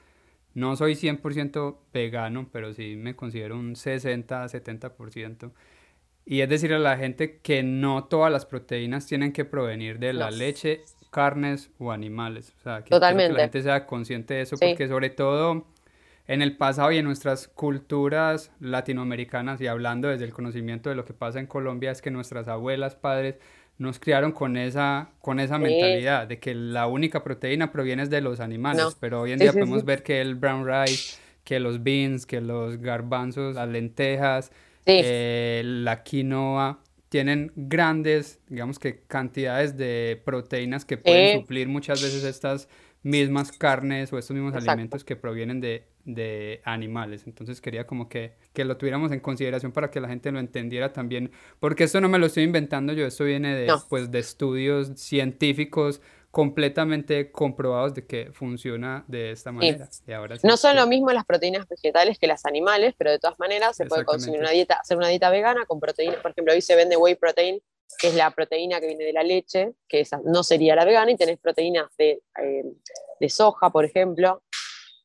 no soy 100% vegano, pero sí me considero un 60-70%. Y es decirle a la gente que no todas las proteínas tienen que provenir de la leche, carnes o animales. O sea, que, Totalmente. que la gente sea consciente de eso, porque sobre todo en el pasado y en nuestras culturas latinoamericanas y hablando desde el conocimiento de lo que pasa en Colombia es que nuestras abuelas, padres nos criaron con esa, con esa mentalidad de que la única proteína proviene de los animales, pero hoy en día podemos ver que el brown rice, que los beans, que los garbanzos, las lentejas, eh, la quinoa, tienen grandes, digamos que cantidades de proteínas que pueden suplir muchas veces estas mismas carnes o estos mismos alimentos que provienen de, de animales. Entonces quería como que, que, lo tuviéramos en consideración para que la gente lo entendiera también, porque esto no me lo estoy inventando yo, esto viene de, pues, de estudios científicos completamente comprobados de que funciona de esta manera. Y ahora no son lo mismo las proteínas vegetales que las animales, pero de todas maneras se puede consumir una dieta, hacer una dieta vegana con proteínas, por ejemplo, hoy se vende whey protein, que es la proteína que viene de la leche, que esa no sería la vegana, y tenés proteínas de, eh, de soja, por ejemplo,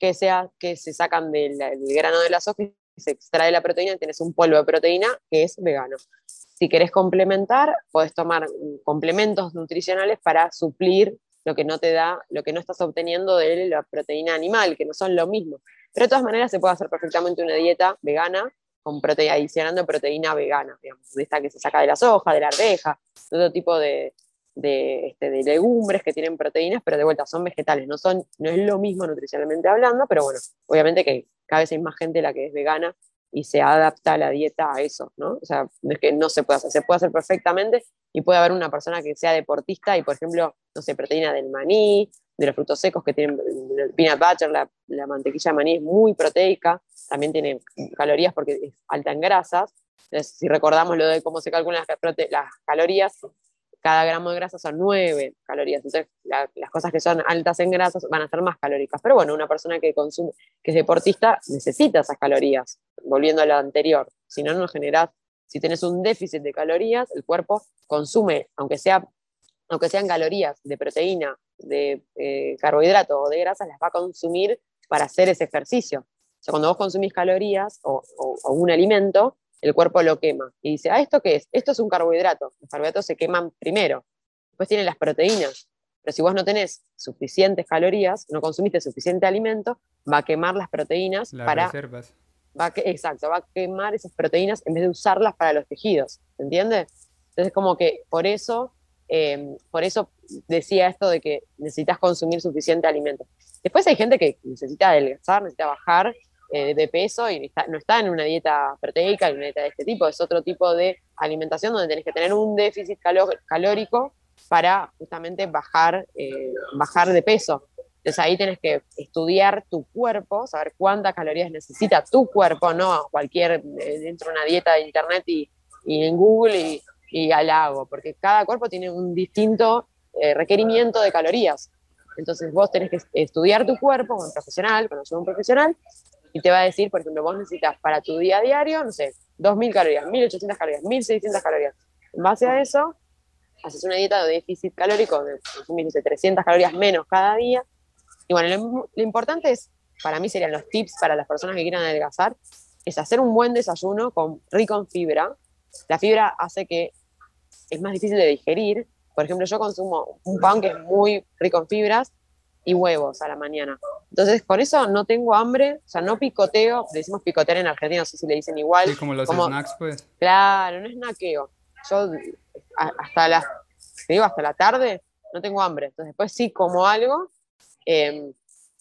que, sea, que se sacan del, grano de la soja y se extrae la proteína y tenés un polvo de proteína que es vegano. Si querés complementar, podés tomar complementos nutricionales para suplir lo que no te da, lo que no estás obteniendo de la proteína animal, que no son lo mismo. Pero de todas maneras se puede hacer perfectamente una dieta vegana con proteína, adicionando proteína vegana, digamos, de esta que se saca de la soja, de la arveja, de todo tipo de, de, este, de, legumbres que tienen proteínas, pero de vuelta son vegetales, no, son, no es lo mismo nutricionalmente hablando, pero bueno, obviamente que cada vez hay más gente la que es vegana y se adapta la dieta a eso, ¿no? O sea, es que no se pueda hacer, se puede hacer perfectamente y puede haber una persona que sea deportista y, por ejemplo, no sé, proteína del maní, de los frutos secos que tienen el peanut butter, la, la mantequilla de maní es muy proteica, también tiene calorías porque es alta en grasas. Entonces, si recordamos lo de cómo se calculan las, las calorías, cada gramo de grasa son 9 calorías. Entonces, las cosas que son altas en grasas van a ser más calóricas. Pero bueno, una persona que consume, que es deportista, necesita esas calorías, volviendo a lo anterior. Si no, no generas, si tienes un déficit de calorías, el cuerpo consume, aunque, sea, aunque sean calorías de proteína, de eh, carbohidratos o de grasas, las va a consumir para hacer ese ejercicio. O sea, cuando vos consumís calorías o un alimento, el cuerpo lo quema. Y dice, ¿ah, esto qué es? Esto es un carbohidrato. Los carbohidratos se queman primero. Después tienen las proteínas. Pero si vos no tenés suficientes calorías, no consumiste suficiente alimento, va a quemar las proteínas las para... reservas. Va a, exacto, va a quemar esas proteínas en vez de usarlas para los tejidos. ¿Entiendes? Entonces, como que por eso, eh, por eso decía esto de que necesitas consumir suficiente alimento. Después hay gente que necesita adelgazar, necesita bajar, eh, de peso y no está en una dieta proteica, en una dieta de este tipo, es otro tipo de alimentación donde tenés que tener un déficit calórico para justamente bajar, eh, bajar de peso. Entonces ahí tenés que estudiar tu cuerpo, saber cuántas calorías necesita tu cuerpo, no cualquier, eh, dentro de una dieta de internet y, en Google y, y, al hago, porque cada cuerpo tiene un distinto requerimiento de calorías. Entonces vos tenés que estudiar tu cuerpo con un profesional, conocer un profesional, y te va a decir, por ejemplo, vos necesitas para tu día a diario, no sé, 2.000 calorías, 1.800 calorías, 1.600 calorías. En base a eso, haces una dieta de déficit calórico de 300 calorías menos cada día. Y bueno, lo, importante es, para mí serían los tips para las personas que quieran adelgazar, es hacer un buen desayuno con, rico en fibra. La fibra hace que es más difícil de digerir. Por ejemplo, yo consumo un pan que es muy rico en fibras y huevos a la mañana. Entonces, con eso no tengo hambre, o sea, no picoteo, le decimos picotear en Argentina, no sé si le dicen igual. Sí, como los snacks, pues. Claro, no es naqueo. Yo hasta la, digo, hasta la tarde no tengo hambre. Entonces, después sí como algo, em,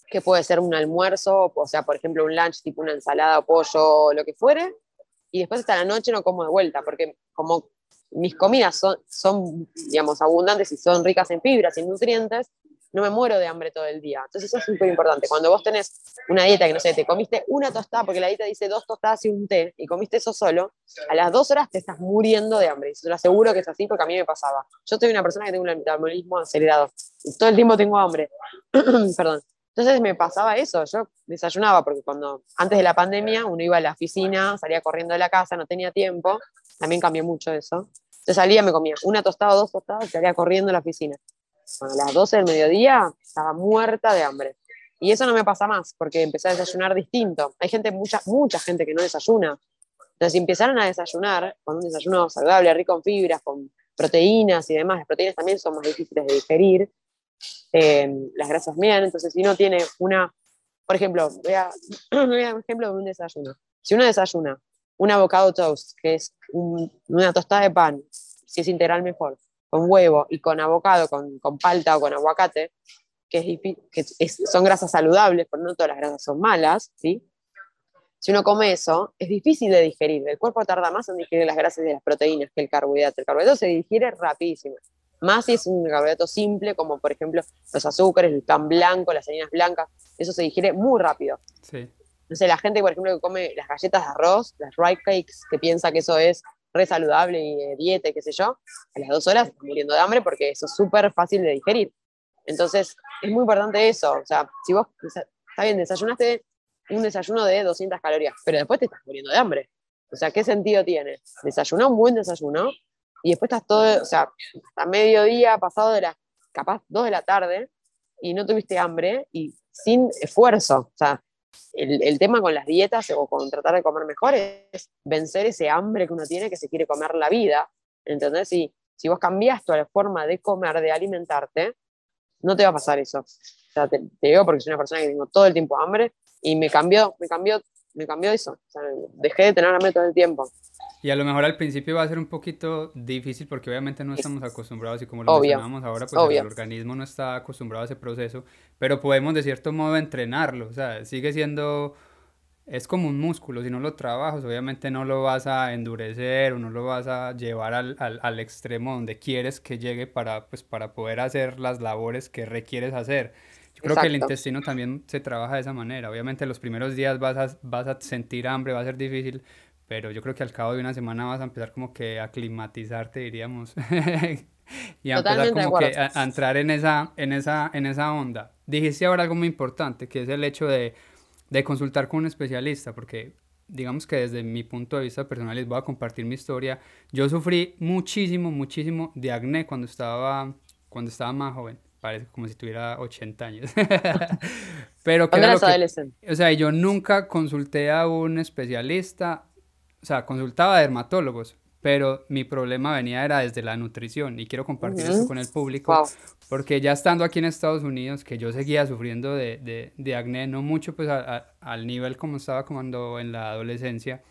que puede ser un almuerzo, o sea, por ejemplo, un lunch tipo una ensalada o pollo o lo que fuere, y después hasta la noche no como de vuelta, porque como mis comidas son, son digamos, abundantes y son ricas en fibras y nutrientes, no me muero de hambre todo el día. Entonces eso es súper importante. Cuando vos tenés una dieta que, no sé, te comiste una tostada, porque la dieta dice dos tostadas y un té, y comiste eso solo, a las dos horas te estás muriendo de hambre. Y te lo aseguro que es así porque a mí me pasaba. Yo soy una persona que tengo un metabolismo acelerado. Y todo el tiempo tengo hambre. Perdón. Entonces me pasaba eso, yo desayunaba porque cuando antes de la pandemia uno iba a la oficina, salía corriendo de la casa, no tenía tiempo, también cambió mucho eso. Entonces salía, me comía una tostada dos tostadas y salía corriendo a la oficina a las 12 del mediodía estaba muerta de hambre. Y eso no me pasa más, porque empecé a desayunar distinto. Hay gente, mucha, mucha gente que no desayuna. Entonces, empezaron a desayunar con un desayuno saludable, rico en fibras, con proteínas y demás, las proteínas también son más difíciles de digerir, eh, las grasas bien, entonces si uno tiene una, por ejemplo, voy a, voy a dar un ejemplo de un desayuno. Si uno desayuna un avocado toast, que es una tostada de pan, si es integral mejor, con huevo y con avocado, con, con palta o con aguacate, que, es, que son grasas saludables, pero no todas las grasas son malas, ¿sí? Si uno come eso, es difícil de digerir. El cuerpo tarda más en digerir las grasas y las proteínas que el carbohidrato. El carbohidrato se digiere rapidísimo. Más si es un carbohidrato simple, como por ejemplo los azúcares, el pan blanco, las harinas blancas, eso se digiere muy rápido. Sí. No sé, la gente, por ejemplo, que come las galletas de arroz, las rice cakes, que piensa que eso es re saludable y de dieta, qué sé yo, a las dos horas están muriendo de hambre porque eso es súper fácil de digerir. Entonces, es muy importante eso. O sea, si vos, está bien, desayunaste un desayuno de 200 calorías, pero después te estás muriendo de hambre. O sea, ¿qué sentido tiene? Desayunar un buen desayuno y después estás todo, o sea, hasta mediodía, pasado de las, capaz, 2 de la tarde, y no tuviste hambre y sin esfuerzo. O sea, el, tema con las dietas o con tratar de comer mejor es vencer ese hambre que uno tiene que se quiere comer la vida. ¿Entendés? Si, si vos cambias tu forma de comer, de alimentarte, no te va a pasar eso. O sea, te, te digo porque soy una persona que tengo todo el tiempo hambre y me cambió, me cambió, me cambió eso. O sea, dejé de tener hambre todo el tiempo. Y a lo mejor al principio va a ser un poquito difícil porque obviamente no estamos acostumbrados y como lo mencionamos ahora, pues el organismo no está acostumbrado a ese proceso, pero podemos de cierto modo entrenarlo, o sea, sigue siendo, es como un músculo, si no lo trabajas obviamente no lo vas a endurecer o no lo vas a llevar al, al, al extremo donde quieres que llegue para, pues, para poder hacer las labores que requieres hacer. Creo que el intestino también se trabaja de esa manera. Obviamente los primeros días vas a, vas a sentir hambre, va a ser difícil, pero yo creo que al cabo de una semana vas a empezar como que a climatizarte, diríamos, y a empezar como que a, entrar en esa, en, esa, en esa onda. Dijiste ahora algo muy importante, que es el hecho de, de consultar con un especialista, porque digamos que desde mi punto de vista personal les voy a compartir mi historia. Yo sufrí muchísimo, muchísimo de acné cuando estaba, cuando estaba más joven. Parece como si tuviera 80 años. Pero que, era lo que o sea, yo nunca consulté a un especialista o sea, consultaba a dermatólogos, pero mi problema venía era desde la nutrición y quiero compartir esto con el público porque ya estando aquí en Estados Unidos que yo seguía sufriendo de, de, de acné no mucho pues al nivel como estaba cuando en la adolescencia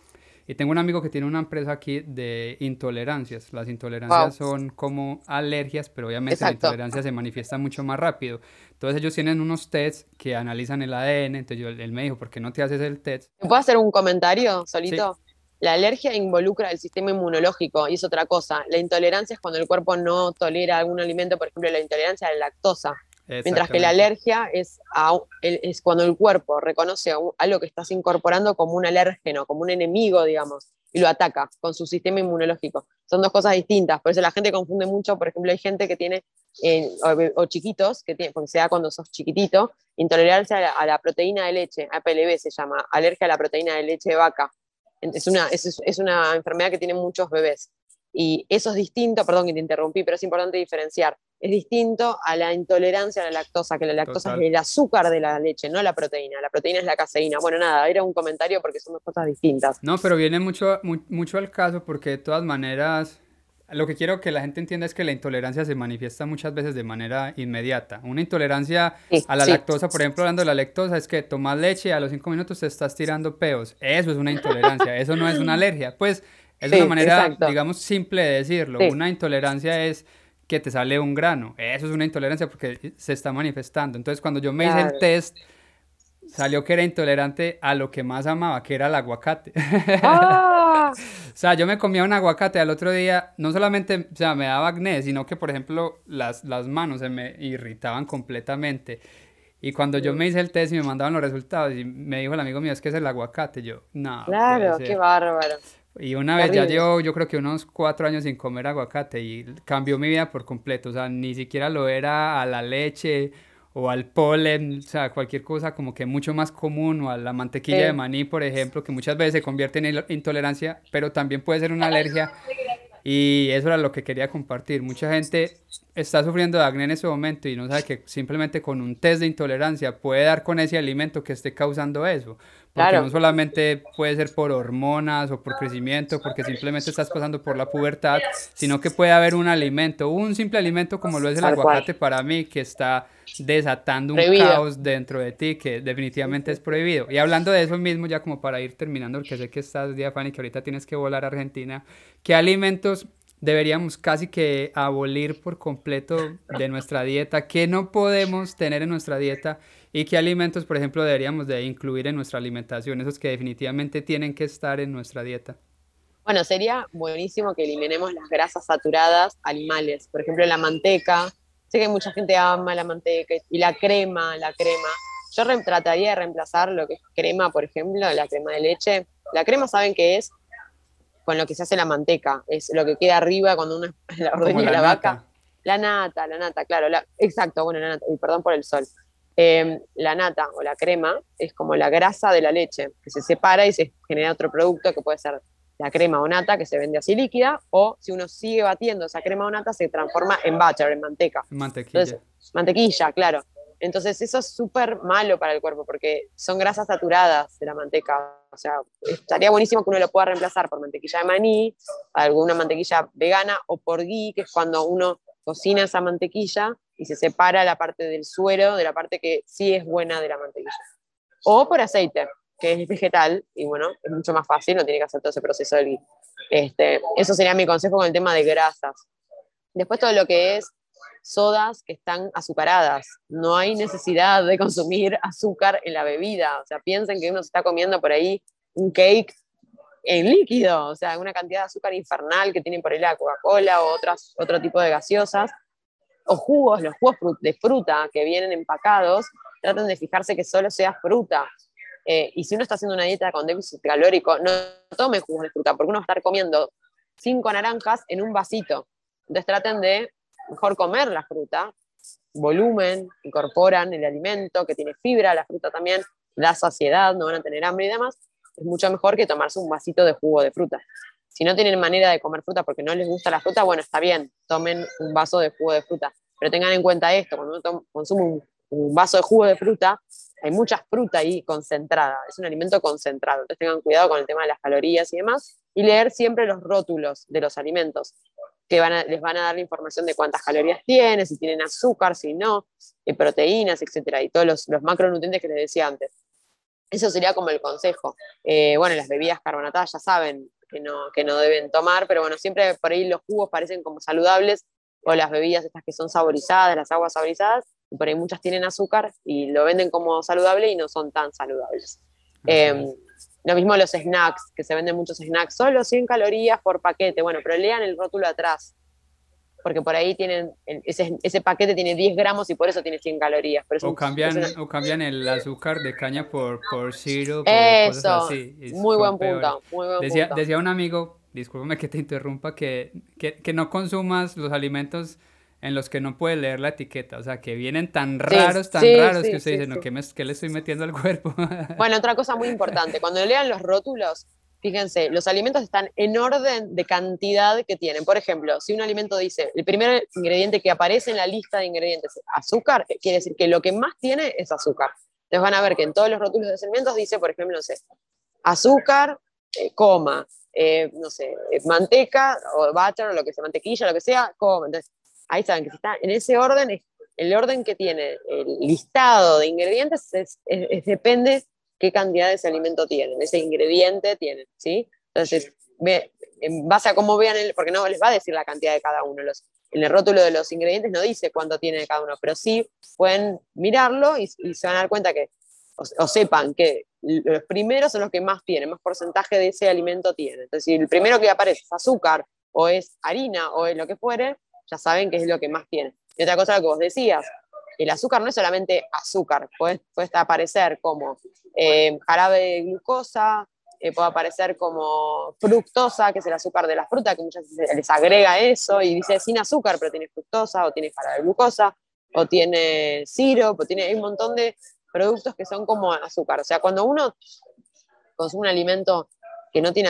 y tengo un amigo que tiene una empresa aquí de intolerancias las intolerancias son como alergias pero obviamente la intolerancia se manifiesta mucho más rápido entonces ellos tienen unos tests que analizan el ADN entonces yo, él me dijo ¿por qué no te haces el test? ¿Puedo hacer un comentario solito? La alergia involucra el sistema inmunológico y es otra cosa. La intolerancia es cuando el cuerpo no tolera algún alimento, por ejemplo, la intolerancia a la lactosa. Mientras que la alergia es, es cuando el cuerpo reconoce algo que estás incorporando como un alérgeno, como un enemigo, digamos, y lo ataca con su sistema inmunológico. Son dos cosas distintas, por eso la gente confunde mucho, por ejemplo, hay gente que tiene, eh, o, chiquitos, que tiene, porque se da cuando sos chiquitito, intolerancia a la, a la proteína de leche, APLB se llama, alergia a la proteína de leche de vaca es una, es, es una enfermedad que tienen muchos bebés. Y eso es distinto, perdón que te interrumpí, pero es importante diferenciar. Es distinto a la intolerancia a la lactosa, que la lactosa es el azúcar de la leche, no la proteína. La proteína es la caseína. Bueno, nada, era un comentario porque son dos cosas distintas. No, pero viene mucho, mucho al caso porque de todas maneras lo que quiero que la gente entienda es que la intolerancia se manifiesta muchas veces de manera inmediata. Una intolerancia a la lactosa, por ejemplo, hablando de la lactosa, es que tomas leche y a los cinco minutos te estás tirando peos. Eso es una intolerancia, eso no es una alergia. Pues es una manera, digamos, simple de decirlo. Una intolerancia es que te sale un grano. Eso es una intolerancia porque se está manifestando. Entonces, cuando yo me hice el test salió que era intolerante a lo que más amaba, que era el aguacate. ¡Ah! o sea, yo me comía un aguacate al otro día, no solamente, o sea, me daba acné, sino que, por ejemplo, las, las manos se me irritaban completamente. Y cuando yo me hice el test y me mandaban los resultados, y me dijo el amigo mío, es que es el aguacate, yo, no. Claro, qué bárbaro. Y una vez ya llevo, yo creo que unos cuatro años sin comer aguacate y cambió mi vida por completo. O sea, ni siquiera lo era a la leche o al polen, o sea, cualquier cosa como que mucho más común, o a la mantequilla de maní, por ejemplo, que muchas veces se convierte en intolerancia, pero también puede ser una alergia. Y eso era lo que quería compartir. Mucha gente está sufriendo de acné en ese momento y no sabe que simplemente con un test de intolerancia puede dar con ese alimento que esté causando eso. Porque no solamente puede ser por hormonas o por crecimiento, porque simplemente estás pasando por la pubertad, sino que puede haber un alimento, un simple alimento como lo es el aguacate para mí, que está desatando un caos dentro de ti que definitivamente es prohibido. Y hablando de eso mismo, ya como para ir terminando, porque sé que estás, día Fanny, que ahorita tienes que volar a Argentina, ¿qué alimentos deberíamos casi que abolir por completo de nuestra dieta? ¿Qué no podemos tener en nuestra dieta? ¿Y qué alimentos, por ejemplo, deberíamos de incluir en nuestra alimentación? Esos que definitivamente tienen que estar en nuestra dieta. Bueno, sería buenísimo que eliminemos las grasas saturadas animales. Por ejemplo, la manteca. Sé que mucha gente ama la manteca y la crema, la crema. Yo trataría de reemplazar lo que es crema, por ejemplo, la crema de leche. La crema, ¿saben qué es? Con lo que se hace la manteca. Es lo que queda arriba cuando uno la ordeña la, vaca. La nata, la nata, claro. exacto, bueno, la nata. Y perdón por el sol. Em, la nata o la crema es como la grasa de la leche, que se separa y se genera otro producto que puede ser la crema o nata que se vende así líquida, o si uno sigue batiendo esa crema o nata, se transforma en butter, en manteca. Mantequilla. mantequilla, claro. Entonces eso es súper malo para el cuerpo porque son grasas saturadas de la manteca. O sea, estaría buenísimo que uno lo pueda reemplazar por mantequilla de maní, alguna mantequilla vegana o por ghee, que es cuando uno cocina esa mantequilla y se separa la parte del suero de la parte que sí es buena de la mantequilla. O por aceite, que es vegetal, y bueno, es mucho más fácil, no tiene que hacer todo ese proceso del. Este, eso sería mi consejo con el tema de grasas. Después todo lo que es sodas que están azucaradas. No hay necesidad de consumir azúcar en la bebida. O sea, piensen que uno se está comiendo por ahí un cake en líquido, o sea, una cantidad de azúcar infernal que tienen por ahí la Coca-Cola o otras, otro tipo de gaseosas o jugos, los jugos de fruta que vienen empacados, traten de fijarse que solo sea fruta. Eh, y si uno está haciendo una dieta con déficit calórico, no tome jugos de fruta, porque uno va a estar comiendo cinco naranjas en un vasito. Entonces traten de mejor comer la fruta, volumen, incorporan el alimento que tiene fibra, la fruta también da saciedad, no van a tener hambre y demás. Es mucho mejor que tomarse un vasito de jugo de fruta. Si no tienen manera de comer fruta porque no les gusta la fruta, bueno, está bien, tomen un vaso de jugo de fruta. Pero tengan en cuenta esto, cuando uno consume un, vaso de jugo de fruta, hay mucha fruta ahí concentrada, es un alimento concentrado, entonces tengan cuidado con el tema de las calorías y demás, y leer siempre los rótulos de los alimentos, que les van a dar la información de cuántas calorías tiene, si tienen azúcar, si no, eh, proteínas, etcétera, y todos los, macronutrientes que les decía antes. Eso sería como el consejo. Eh, bueno, las bebidas carbonatadas ya saben que no, que no deben tomar, pero bueno, siempre por ahí los jugos parecen como saludables o las bebidas estas que son saborizadas, las aguas saborizadas, y por ahí muchas tienen azúcar y lo venden como saludable y no son tan saludables. Em, lo mismo los snacks, que se venden muchos snacks, solo 100 calorías por paquete, bueno, pero lean el rótulo atrás, porque por ahí tienen, ese, ese, paquete tiene 10 gramos y por eso tiene 100 calorías. o, cambian, o cambian el azúcar de caña por, por syrup. Eso, así. muy buen punto. Muy buen decía, punto. decía un amigo discúlpame que te interrumpa, que, que, no consumas los alimentos en los que no puedes leer la etiqueta, o sea, que vienen tan raros, tan raros que usted dice, no, ¿qué, me, ¿qué, le estoy metiendo al cuerpo? bueno, otra cosa muy importante, cuando lean los rótulos, fíjense, los alimentos están en orden de cantidad que tienen. Por ejemplo, si un alimento dice, el primer ingrediente que aparece en la lista de ingredientes es azúcar, quiere decir que lo que más tiene es azúcar. Entonces van a ver que en todos los rótulos de alimentos dice, por ejemplo, no sé, azúcar, eh, coma, eh, no sé, eh, manteca o butter lo que sea, mantequilla, lo que sea, como. Entonces, ahí saben que si está en ese orden, el orden que tiene el listado de ingredientes es, depende qué cantidad de ese alimento tienen, ese ingrediente tienen, ¿sí? Entonces, en base a cómo vean, el, porque no les va a decir la cantidad de cada uno, los, en el rótulo de los ingredientes no dice cuánto tiene cada uno, pero sí pueden mirarlo y, se van a dar cuenta que, o sepan que los primeros son los que más tienen, más porcentaje de ese alimento tienen. Entonces, si el primero que aparece es azúcar o es harina o es lo que fuere, ya saben que es lo que más tiene. Y otra cosa, lo que vos decías, el azúcar no es solamente azúcar, puede, puede aparecer como eh, jarabe de glucosa, eh, puede aparecer como fructosa, que es el azúcar de la fruta, que muchas veces les agrega eso y dice sin azúcar, pero tiene fructosa, o tiene jarabe de glucosa, o tiene sirope, o tiene hay un montón de productos que son como azúcar. O sea, cuando uno consume un alimento que no tiene,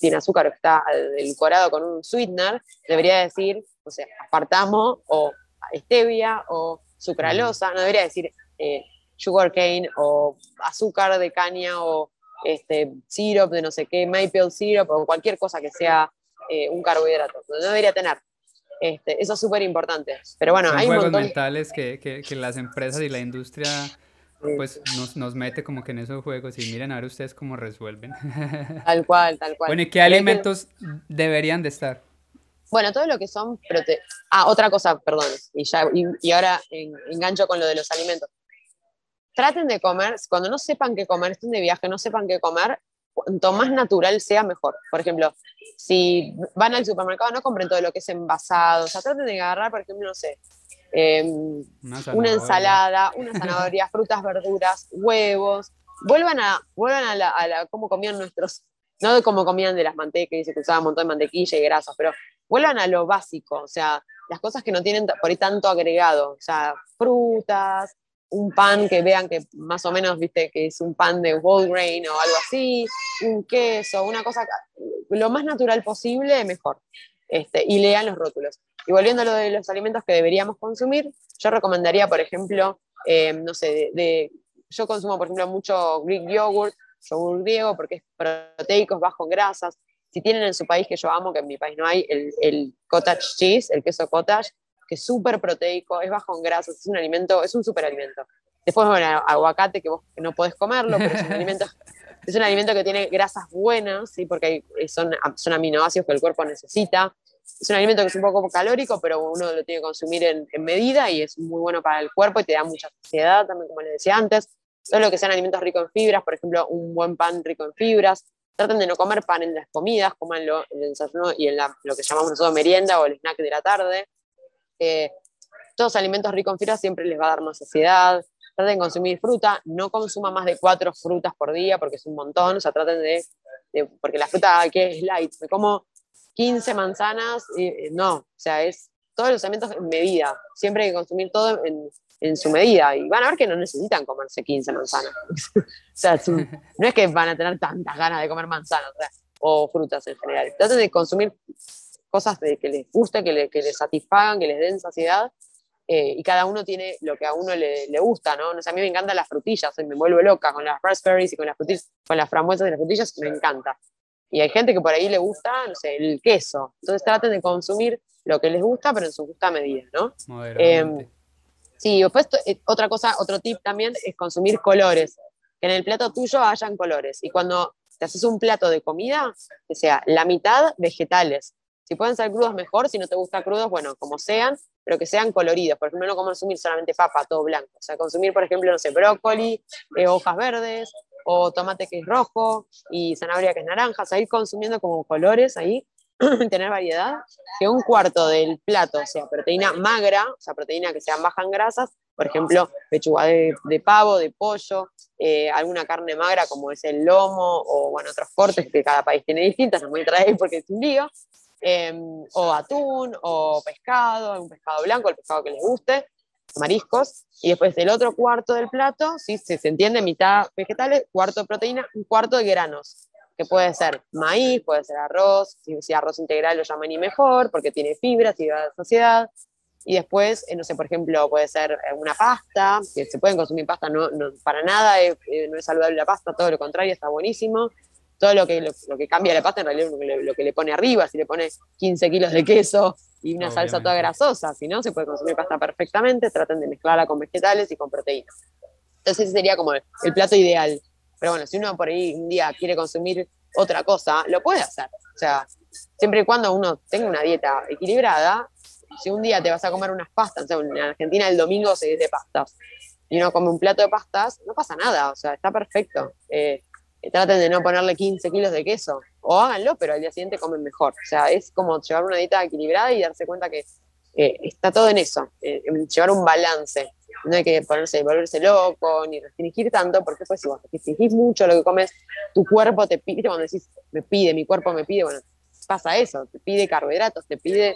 que azúcar o está edulcorado con un sweetener, debería decir, o sea, apartamo o stevia o sucralosa, no debería decir eh, sugar cane o azúcar de caña o este, syrup de no sé qué, maple syrup o cualquier cosa que sea eh, un carbohidrato. No debería tener. Este, eso es súper importante. Pero bueno, Son hay juegos mentales que, que, que, las empresas y la industria pues nos, nos, mete como que en esos juegos y miren a ver ustedes cómo resuelven. Tal cual, tal cual. Bueno, ¿y qué alimentos deberían de estar? Bueno, todo lo que son prote... Ah, otra cosa, perdón, y, ya, y, ahora engancho con lo de los alimentos. Traten de comer, cuando no sepan qué comer, estén de viaje, no sepan qué comer, cuanto más natural sea, mejor. Por ejemplo, si van al supermercado, no compren todo lo que es envasado. O sea, traten de agarrar, por ejemplo, no sé, em, una, ensalada, una zanahoria, frutas, verduras, huevos. Vuelvan a, vuelvan a la, a cómo comían nuestros, no de cómo comían de las mantecas, que usaban un montón de mantequilla y grasas, pero vuelvan a lo básico, o sea, las cosas que no tienen por ahí tanto agregado, o sea, frutas, un pan que vean que más o menos, viste, que es un pan de whole grain o algo así, un queso, una cosa, lo más natural posible, mejor. Este, y lean los rótulos. Y volviendo a lo de los alimentos que deberíamos consumir, yo recomendaría, por ejemplo, eh, no sé, yo consumo, por ejemplo, mucho Greek yogurt, yogur griego, porque es proteico, bajo en grasas. Si tienen en su país, que yo amo, que en mi país no hay, el, el cottage cheese, el queso cottage, que es súper proteico, es bajo en grasas, es un alimento, es un superalimento. Después, bueno, aguacate, que vos no podés comerlo, pero es un alimento, es un alimento que tiene grasas buenas, ¿sí? porque son, son aminoácidos que el cuerpo necesita. Es un alimento que es un poco calórico, pero uno lo tiene que consumir en, en medida y es muy bueno para el cuerpo y te da mucha saciedad también, como les decía antes. Todo lo que sean alimentos ricos en fibras, por ejemplo, un buen pan rico en fibras. Traten de no comer pan en las comidas, comanlo en el desayuno y en lo que llamamos nosotros merienda o el snack de la tarde eh, todos alimentos ricos en fibra siempre les va a dar más saciedad. Traten de consumir fruta, no consuma más de cuatro frutas por día porque es un montón, o sea, traten de, porque la fruta que es light, me como 15 manzanas, y, eh, no, o sea, es todos los alimentos en medida, siempre hay que consumir todo en, en su medida y van a ver que no necesitan comerse 15 manzanas. o sea, no es que van a tener tantas ganas de comer manzanas o frutas en general. Traten de consumir cosas de, que les guste, que, le, que les satisfagan, que les den saciedad. Eh, y cada uno tiene lo que a uno le, le gusta, ¿no? a mí me encantan las frutillas, me vuelvo loca con las raspberries y con las frutillas, con las frambuesas y las frutillas, me encanta. Y hay gente que por ahí le gusta, no sé, el queso. Entonces traten de consumir lo que les gusta, pero en su justa medida, ¿no? Eh, sí, después eh, otra cosa, otro tip también es consumir colores. Que en el plato tuyo hayan colores. Y cuando te haces un plato de comida, que sea la mitad vegetales, si pueden ser crudos, mejor. Si no te gusta crudos, bueno, como sean, pero que sean coloridos. Por ejemplo, no consumir solamente papa, todo blanco. O sea, consumir, por ejemplo, no sé, brócoli, eh, hojas verdes, o tomate que es rojo, y zanahoria que es naranja. O sea, ir consumiendo como colores ahí, tener variedad. Que un cuarto del plato sea proteína magra, o sea, proteína que sean bajas en grasas, por ejemplo, pechuga de, pavo, de pollo, eh, alguna carne magra como es el lomo o bueno, otros cortes que cada país tiene distintas, no voy a traer porque es un lío, Em, o atún, o pescado, un pescado blanco, el pescado que les guste, mariscos, y después del otro cuarto del plato, si se entiende, mitad vegetales, cuarto de proteína, un cuarto de granos, que puede ser maíz, puede ser arroz, si, arroz integral lo llaman y mejor, porque tiene fibras y da saciedad, y después, eh, no sé, por ejemplo, puede ser eh, una pasta, que se pueden consumir pasta, no, para nada eh, no es saludable la pasta, todo lo contrario, está buenísimo todo lo que, lo, que cambia la pasta en realidad es lo que, le, pone arriba, si le pone 15 kilos de queso y una salsa toda grasosa, si no, se puede consumir pasta perfectamente, traten de mezclarla con vegetales y con proteínas. Entonces ese sería como el, plato ideal. Pero bueno, si uno por ahí un día quiere consumir otra cosa, lo puede hacer. O sea, siempre y cuando uno tenga una dieta equilibrada, si un día te vas a comer unas pastas, o sea, en Argentina el domingo se dice pastas, y uno come un plato de pastas, no pasa nada, o sea, está perfecto. Eh, traten de no ponerle 15 kilos de queso, o háganlo, pero al día siguiente comen mejor. O sea, es como llevar una dieta equilibrada y darse cuenta que eh, está todo en eso, eh, llevar un balance. No hay que ponerse, volverse loco, ni restringir tanto, porque pues si vos restringís mucho lo que comes, tu cuerpo te pide, cuando decís, me pide, mi cuerpo me pide, bueno, pasa eso, te pide carbohidratos, te pide,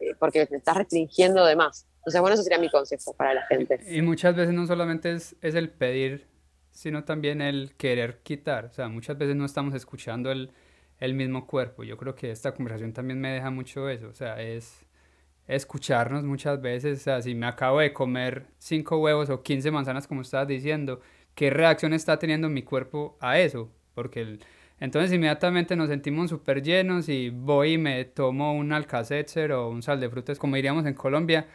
eh, porque te estás restringiendo de más. Entonces, bueno, eso sería mi consejo para la gente. Y muchas veces no solamente es, es el pedir sino también el querer quitar. O sea, muchas veces no estamos escuchando el, el mismo cuerpo. Yo creo que esta conversación también me deja mucho eso. O sea, es escucharnos muchas veces. O sea, si me acabo de comer 5 huevos o 15 manzanas, como estabas diciendo, ¿qué reacción está teniendo mi cuerpo a eso? Porque entonces inmediatamente nos sentimos súper llenos y voy y me tomo un alcacetzer o un sal de frutas, como diríamos en Colombia,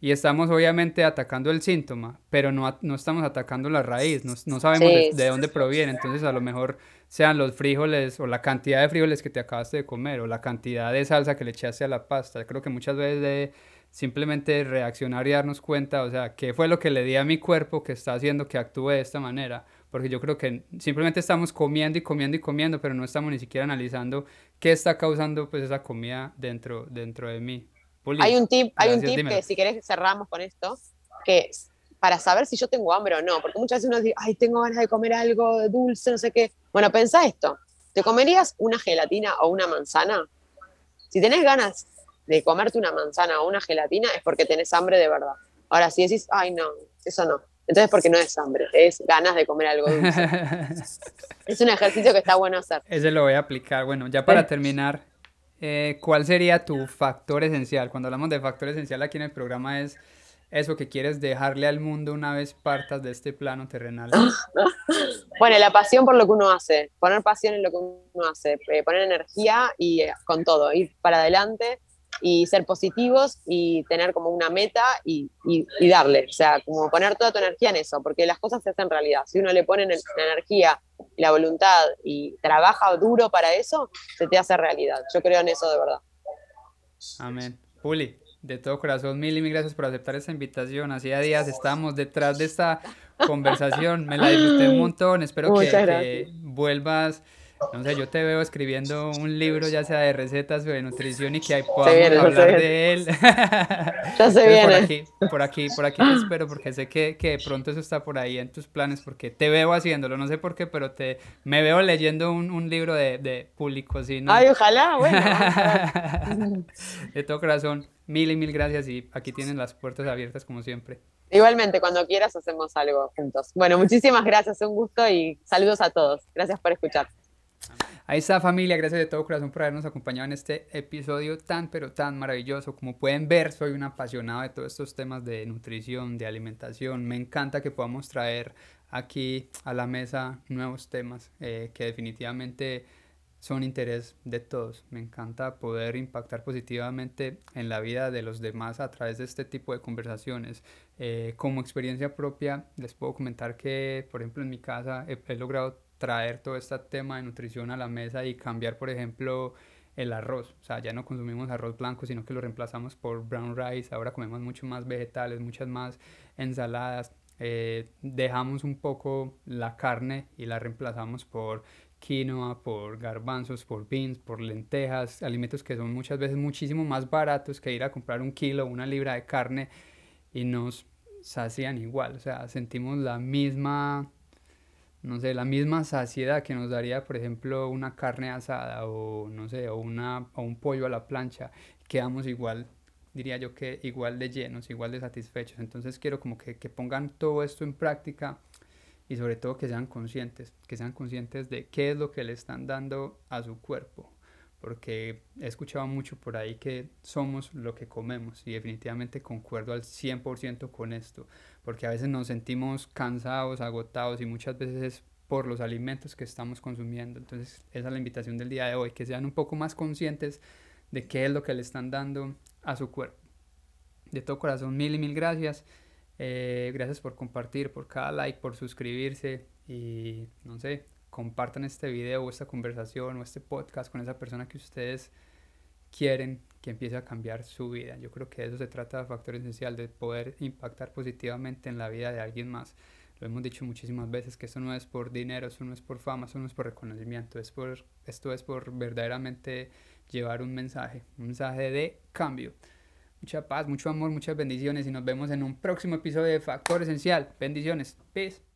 y estamos obviamente atacando el síntoma, pero no, no estamos atacando la raíz, no, no sabemos de, dónde proviene, entonces a lo mejor sean los frijoles o la cantidad de frijoles que te acabaste de comer o la cantidad de salsa que le echaste a la pasta. Creo que muchas veces de simplemente reaccionar y darnos cuenta, o sea, qué fue lo que le di a mi cuerpo que está haciendo que actúe de esta manera, porque yo creo que simplemente estamos comiendo y comiendo y comiendo, pero no estamos ni siquiera analizando qué está causando pues esa comida dentro, dentro de mí. hay un tip, hay un tip que si querés cerramos con esto, que es para saber si yo tengo hambre o no, porque muchas veces uno dice, ay, tengo ganas de comer algo dulce, no sé qué. Bueno, pensá esto, ¿te comerías una gelatina o una manzana? Si tenés ganas de comerte una manzana o una gelatina es porque tenés hambre de verdad. Ahora, si decís, ay, no, eso no, entonces porque no es hambre, es ganas de comer algo dulce. es un ejercicio que está bueno hacer. Ese lo voy a aplicar. Bueno, ya para terminar, eh, ¿cuál sería tu factor esencial? Cuando hablamos de factor esencial aquí en el programa es eso que quieres dejarle al mundo una vez partas de este plano terrenal? bueno, la pasión por lo que uno hace, poner pasión en lo que uno hace, eh, poner energía y eh, con todo, ir para adelante y ser positivos y tener como una meta y, y, darle, o sea, como poner toda tu energía en eso, porque las cosas se hacen realidad. Si uno le pone la energía, la voluntad y trabaja duro para eso, se te hace realidad. Yo creo en eso de verdad. Amén. Juli, de todo corazón, mil y mil gracias por aceptar esta invitación. Hacía días estábamos detrás de esta conversación, me la disfruté un montón. Espero que, vuelvas. No sé, yo te veo escribiendo un libro, ya sea de recetas o de nutrición, y que ahí podamos hablar de él. ya se viene. Por aquí, por aquí, por aquí te espero, porque sé que, que pronto eso está por ahí en tus planes, porque te veo haciéndolo, no sé por qué, pero te me veo leyendo un, un libro de, de público, ¿sí? ¿no? Ay, ojalá, bueno. de todo corazón. Mil y mil gracias y aquí tienen las puertas abiertas como siempre. Igualmente, cuando quieras hacemos algo juntos. Bueno, muchísimas gracias, un gusto y saludos a todos. Gracias por escuchar. Ahí está familia, gracias de todo corazón por habernos acompañado en este episodio tan pero tan maravilloso. Como pueden ver, soy un apasionado de todos estos temas de nutrición, de alimentación. Me encanta que podamos traer aquí a la mesa nuevos temas eh, que definitivamente son interés de todos. Me encanta poder impactar positivamente en la vida de los demás a través de este tipo de conversaciones. Eh, como experiencia propia, les puedo comentar que, por ejemplo, en mi casa he, logrado traer todo este tema de nutrición a la mesa y cambiar, por ejemplo, el arroz. O sea, ya no consumimos arroz blanco, sino que lo reemplazamos por brown rice. Ahora comemos mucho más vegetales, muchas más ensaladas. Eh, dejamos un poco la carne y la reemplazamos por quinoa, por garbanzos, por beans, por lentejas, alimentos que son muchas veces muchísimo más baratos que ir a comprar un kilo, una libra de carne y nos sacian igual, o sea, sentimos la misma, no sé, la misma saciedad que nos daría, por ejemplo, una carne asada o, no sé, o, una, o un pollo a la plancha, quedamos igual, diría yo que igual de llenos, igual de satisfechos, entonces quiero como que, que pongan todo esto en práctica y sobre todo que sean conscientes, que sean conscientes de qué es lo que le están dando a su cuerpo, porque he escuchado mucho por ahí que somos lo que comemos y definitivamente concuerdo al 100% con esto, porque a veces nos sentimos cansados, agotados y muchas veces es por los alimentos que estamos consumiendo. Entonces esa es la invitación del día de hoy, que sean un poco más conscientes de qué es lo que le están dando a su cuerpo. De todo corazón, mil y mil gracias. Eh, gracias por compartir, por cada like, por suscribirse y no sé, compartan este video o esta conversación o este podcast con esa persona que ustedes quieren que empiece a cambiar su vida. Yo creo que eso se trata de factor esencial, de poder impactar positivamente en la vida de alguien más. Lo hemos dicho muchísimas veces que esto no es por dinero, eso no es por fama, eso no es por reconocimiento, es por, esto es por verdaderamente llevar un mensaje, un mensaje de cambio. Mucha paz, mucho amor, muchas bendiciones y nos vemos en un próximo episodio de Factor Esencial. Bendiciones. Peace.